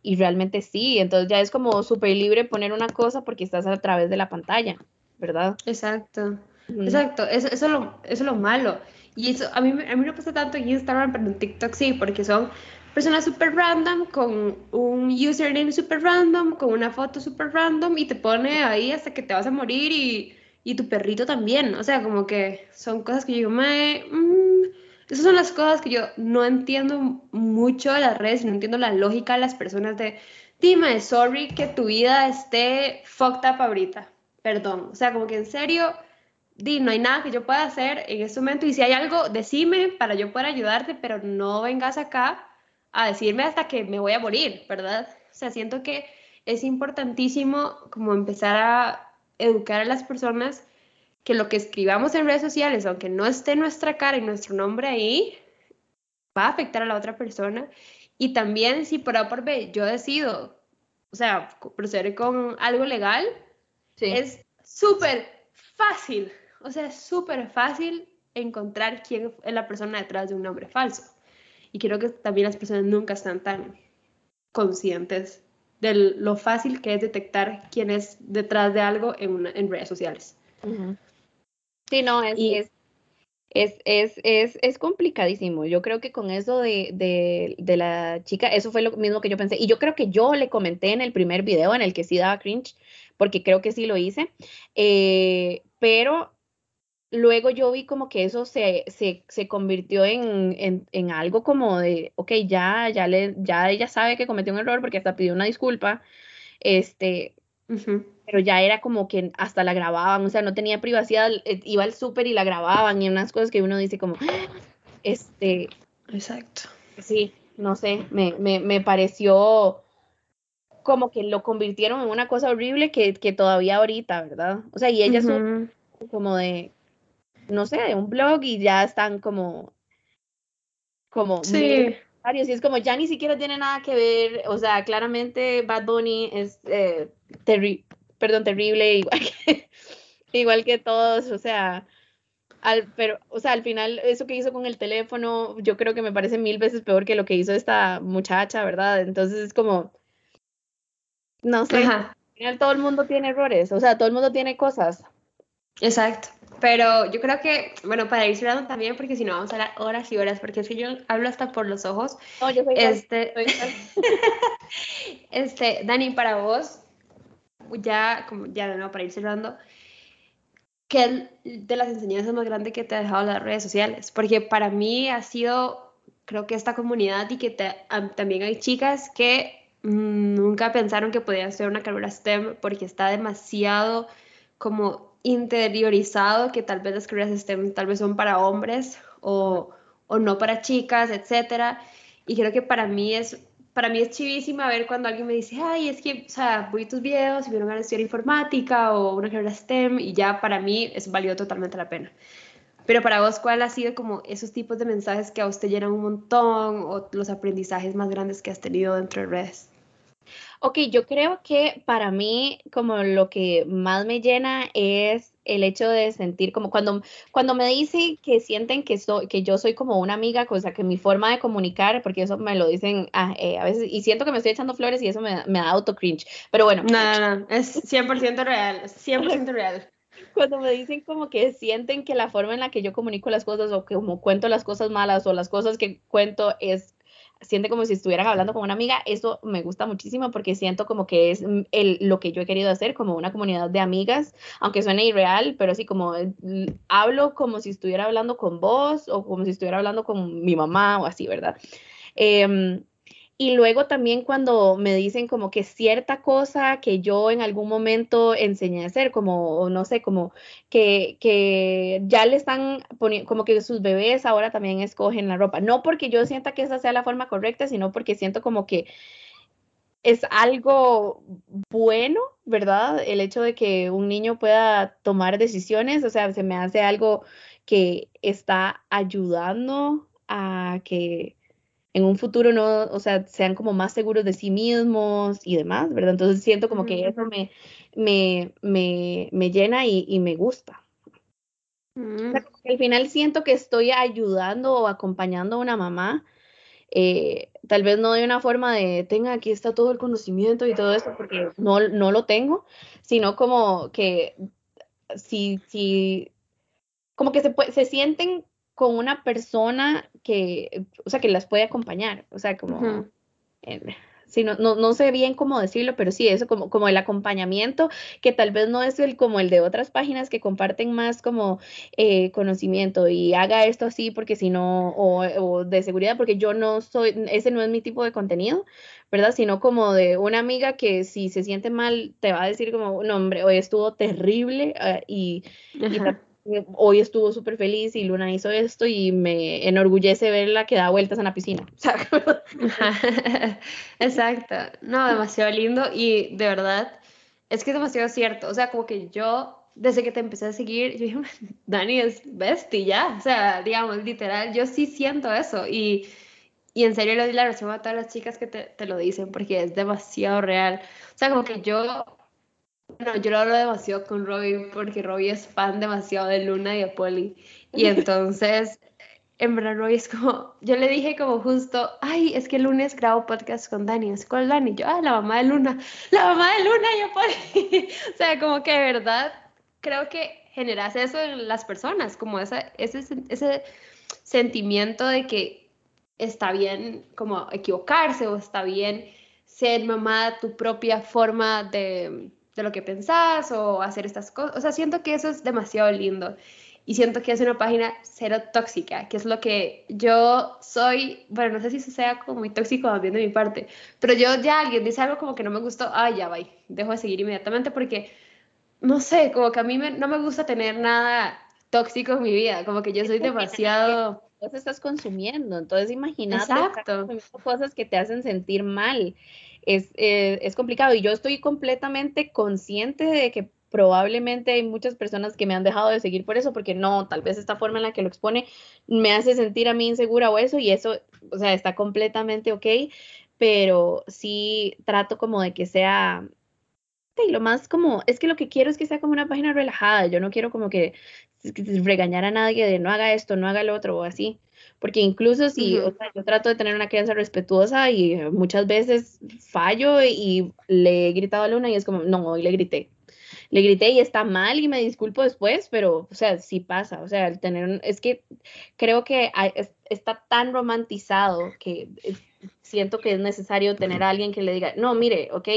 Y realmente sí, entonces ya es como súper libre poner una cosa porque estás a través de la pantalla, ¿verdad? Exacto. Exacto, eso, eso, es lo, eso es lo malo. Y eso a mí, a mí no pasa tanto en Instagram, pero en TikTok sí, porque son personas súper random, con un username súper random, con una foto súper random, y te pone ahí hasta que te vas a morir y, y, tu perrito también. O sea, como que son cosas que yo digo, me, mm, esas son las cosas que yo no entiendo mucho de las redes, no entiendo la lógica de las personas de, dime, sorry que tu vida esté fucked up ahorita. Perdón. O sea, como que en serio di, no hay nada que yo pueda hacer en este momento y si hay algo, decime para yo poder ayudarte, pero no vengas acá a decirme hasta que me voy a morir, ¿verdad? O sea, siento que es importantísimo como empezar a educar a las personas que lo que escribamos en redes sociales, aunque no esté nuestra cara y nuestro nombre ahí, va a afectar a la otra persona. Y también si por A por B yo decido, o sea, proceder con algo legal, es súper fácil o sea, es súper fácil encontrar quién es la persona detrás de un nombre falso. Y creo que también las personas nunca están tan conscientes de lo fácil que es detectar quién es detrás de algo en, en redes sociales. Sí, no, es, es, es, es, es, complicadísimo. Yo creo que con eso de, de, de, la chica, eso fue lo mismo que yo pensé. Y yo creo que yo le comenté en el primer video en el que sí daba cringe, porque creo que sí lo hice. Eh, pero luego yo vi como que eso se, se, se convirtió en, en, en, algo como de, ok, ya, ya, le, ya ella sabe que cometió un error porque hasta pidió una disculpa, este, pero ya era como que hasta la grababan, o sea, no tenía privacidad, eh, iba al súper y la grababan y unas cosas que uno dice como, este, exacto. Sí, no sé, me, me, me pareció como que lo convirtieron en una cosa horrible que, que todavía ahorita, ¿verdad? O sea, y ella son como de, no sé, de un blog y ya están como, como sí. Y es como, ya ni siquiera tiene nada que ver, o sea, claramente Bad Bunny es eh, perdón, terrible, igual que, igual que todos, o sea, al, pero, o sea, al final eso que hizo con el teléfono, yo creo que me parece mil veces peor que lo que hizo esta muchacha, ¿verdad? Entonces es como, no sé, al final todo el mundo tiene errores, o sea, todo el mundo tiene cosas. Exacto. Pero yo creo que, bueno, para ir cerrando también, porque si no vamos a hablar horas y horas, porque es que yo hablo hasta por los ojos. No, yo soy este, este, Dani, para vos, ya, como ya de nuevo, para ir cerrando, ¿qué de las enseñanzas más grandes que te ha dejado las redes sociales? Porque para mí ha sido, creo que esta comunidad y que también hay chicas que mm, nunca pensaron que podían hacer una carrera STEM porque está demasiado como interiorizado que tal vez las carreras STEM tal vez son para hombres o, o no para chicas, etcétera. Y creo que para mí es para mí es chivísima ver cuando alguien me dice, ay, es que, o sea, voy tus videos y vieron a estudiar informática o una carrera STEM y ya para mí eso valió totalmente la pena. Pero para vos, ¿cuál ha sido como esos tipos de mensajes que a usted llenan un montón o los aprendizajes más grandes que has tenido dentro de redes? Ok, yo creo que para mí como lo que más me llena es el hecho de sentir como cuando, cuando me dicen que sienten que, soy, que yo soy como una amiga, cosa que mi forma de comunicar, porque eso me lo dicen ah, eh, a veces, y siento que me estoy echando flores y eso me, me da auto cringe, pero bueno. No, no, no, es 100% real, 100% real. Cuando me dicen como que sienten que la forma en la que yo comunico las cosas o que como cuento las cosas malas o las cosas que cuento es siente como si estuvieran hablando con una amiga, eso me gusta muchísimo porque siento como que es mm, el, lo que yo he querido hacer, como una comunidad de amigas, aunque suene irreal, pero sí como hablo como si estuviera hablando con vos o como si estuviera hablando con mi mamá o así, ¿verdad? Eh, y luego también cuando me dicen como que cierta cosa que yo en algún momento enseñé a hacer, como, no sé, como que, que ya le están poniendo, como que sus bebés ahora también escogen la ropa. No porque yo sienta que esa sea la forma correcta, sino porque siento como que es algo bueno, ¿verdad? El hecho de que un niño pueda tomar decisiones, o sea, se me hace algo que está ayudando a que en un futuro no, o sea, sean como más seguros de sí mismos y demás, ¿verdad? Entonces siento como que eso me, me, me, me llena y, y, me gusta. Mm. al final siento que estoy ayudando o acompañando a una mamá, eh, tal vez no de una forma de, tenga, aquí está todo el conocimiento y todo eso, porque no, no lo tengo, sino como que si, si como que se, se sienten con una persona que, o sea, que las puede acompañar, o sea, como, sí, no, no, no, sé bien cómo decirlo, pero sí, eso como, como el acompañamiento, que tal vez no es el, como el de otras páginas que comparten más como eh, conocimiento y haga esto así porque si no, o, o, de seguridad, porque yo no soy, ese no es mi tipo de contenido, ¿verdad? Sino como de una amiga que si se siente mal te va a decir como, no, hombre, hoy estuvo terrible uh, y, y hoy estuvo súper feliz y Luna hizo esto y me enorgullece verla que da vueltas en la piscina. Exacto, no, demasiado lindo y de verdad es que es demasiado cierto, o sea, como que yo desde que te empecé a seguir, yo Dani es bestia ya, o sea, digamos, literal, yo sí siento eso. Y, y en serio le doy la razón a todas las chicas que te, te lo dicen porque es demasiado real, o sea, como que yo bueno, yo lo hablo demasiado con Robbie porque Robbie es fan demasiado de Luna y de Polly. Y entonces, en verdad, Robbie es como, yo le dije como justo, ay, es que el lunes grabo podcast con Dani. ¿Cuál es Dani? Yo, ah, la mamá de Luna. La mamá de Luna y de Polly. o sea, como que de verdad creo que generas eso en las personas, como esa, ese, ese sentimiento de que está bien como equivocarse o está bien ser mamá tu propia forma de de lo que pensás o hacer estas cosas. O sea, siento que eso es demasiado lindo. Y siento que es una página cero tóxica, que es lo que yo soy, bueno, no sé si eso sea como muy tóxico también de mi parte, pero yo ya alguien dice algo como que no me gustó, ay, ya, bye, dejo de seguir inmediatamente porque, no sé, como que a mí no me gusta tener nada tóxico en mi vida, como que yo soy demasiado... Vos estás consumiendo, entonces imagínate cosas que te hacen sentir mal es, eh, es complicado. Y yo estoy completamente consciente de que probablemente hay muchas personas que me han dejado de seguir por eso, porque no, tal vez esta forma en la que lo expone me hace sentir a mí insegura o eso, y eso, o sea, está completamente ok, pero sí trato como de que sea y lo más como, es que lo que quiero es que sea como una página relajada, yo no quiero como que, regañar a nadie de no haga esto, no haga lo otro o así, porque incluso si yo trato de tener una crianza respetuosa y muchas veces fallo y le he gritado a Luna y es como, no, hoy le grité, le grité y está mal y me disculpo después, pero, o sea, sí pasa, o sea, el tener, es que creo que está tan romantizado que siento que es necesario tener a alguien que le diga, no, mire, ok,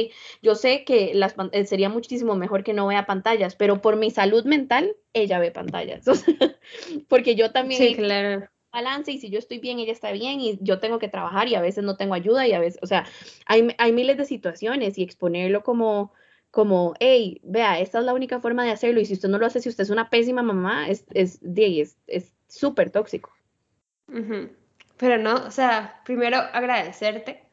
yo sé que las, eh, sería muchísimo mejor que no vea pantallas, pero por mi salud mental, ella ve pantallas, porque yo también... Sí, claro balance y si yo estoy bien, ella está bien y yo tengo que trabajar y a veces no tengo ayuda y a veces, o sea, hay, hay miles de situaciones y exponerlo como, como, hey, vea, esta es la única forma de hacerlo y si usted no lo hace, si usted es una pésima mamá, es es es súper tóxico. Pero no, o sea, primero agradecerte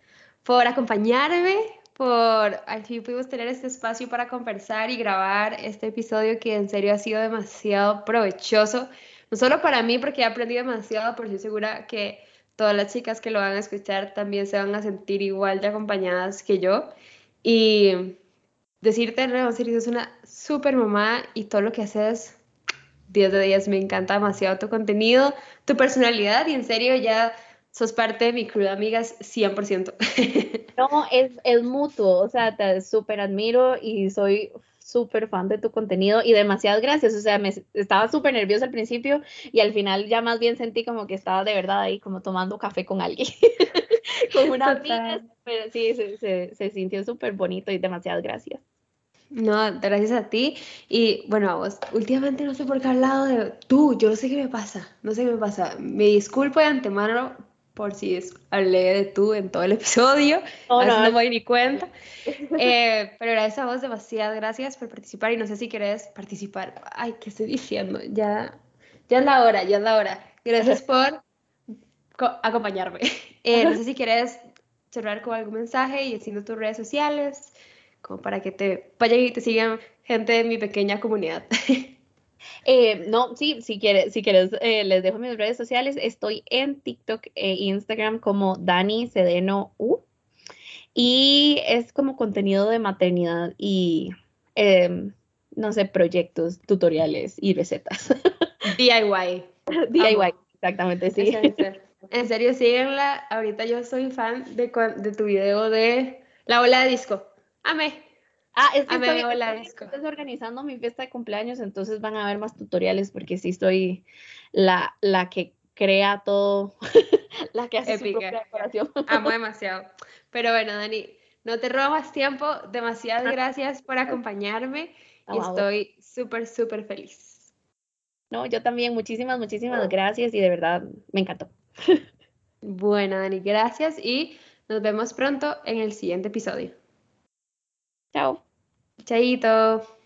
por acompañarme, por al fin pudimos tener este espacio para conversar y grabar este episodio que en serio ha sido demasiado provechoso, no solo para mí porque he aprendido demasiado, pero estoy segura que todas las chicas que lo van a escuchar también se van a sentir igual de acompañadas que yo. Y decirte, nuevo, es una súper mamá y todo lo que haces 10 de 10, me encanta demasiado tu contenido, tu personalidad y en serio ya sos parte de mi crew amigas 100%. No, es, es mutuo, o sea, te súper admiro y soy súper fan de tu contenido y demasiadas gracias, o sea, me estaba súper nerviosa al principio y al final ya más bien sentí como que estaba de verdad ahí como tomando café con alguien, con una amiga, pero sí, se, se, se sintió súper bonito y demasiadas gracias. No, gracias a ti. Y bueno, a vos, últimamente no sé por qué he hablado de tú, yo no sé qué me pasa, no sé qué me pasa. Me disculpo de antemano por si hablé de tú en todo el episodio, no, no, no me doy ni cuenta. Eh, pero gracias a vos, demasiadas gracias por participar y no sé si querés participar. Ay, ¿qué estoy diciendo? Ya, ya es la hora, ya es la hora. Gracias por acompañarme. Eh, no sé si querés cerrar con algún mensaje y haciendo tus redes sociales como para que te vayan y te sigan gente de mi pequeña comunidad. Eh, no, sí, si quieres, si quieres eh, les dejo mis redes sociales. Estoy en TikTok e Instagram como Dani Sedeno U. Y es como contenido de maternidad y, em, no sé, proyectos, tutoriales y recetas. DIY. DIY, exactamente, sí. En serio, síguenla. Ahorita yo soy fan de, de tu video de la ola de disco. Amé. Ah, es que estoy, organizando mi fiesta de cumpleaños, entonces van a haber más tutoriales porque sí estoy la, la que crea todo, la que hace su propia decoración. Amo demasiado. Pero bueno, Dani, no te robo más tiempo. Demasiadas ah. gracias por acompañarme y estoy súper, súper feliz. No, yo también. Muchísimas, muchísimas gracias y de verdad me encantó. Bueno, Dani, gracias y nos vemos pronto en el siguiente episodio. Chao. Chaito.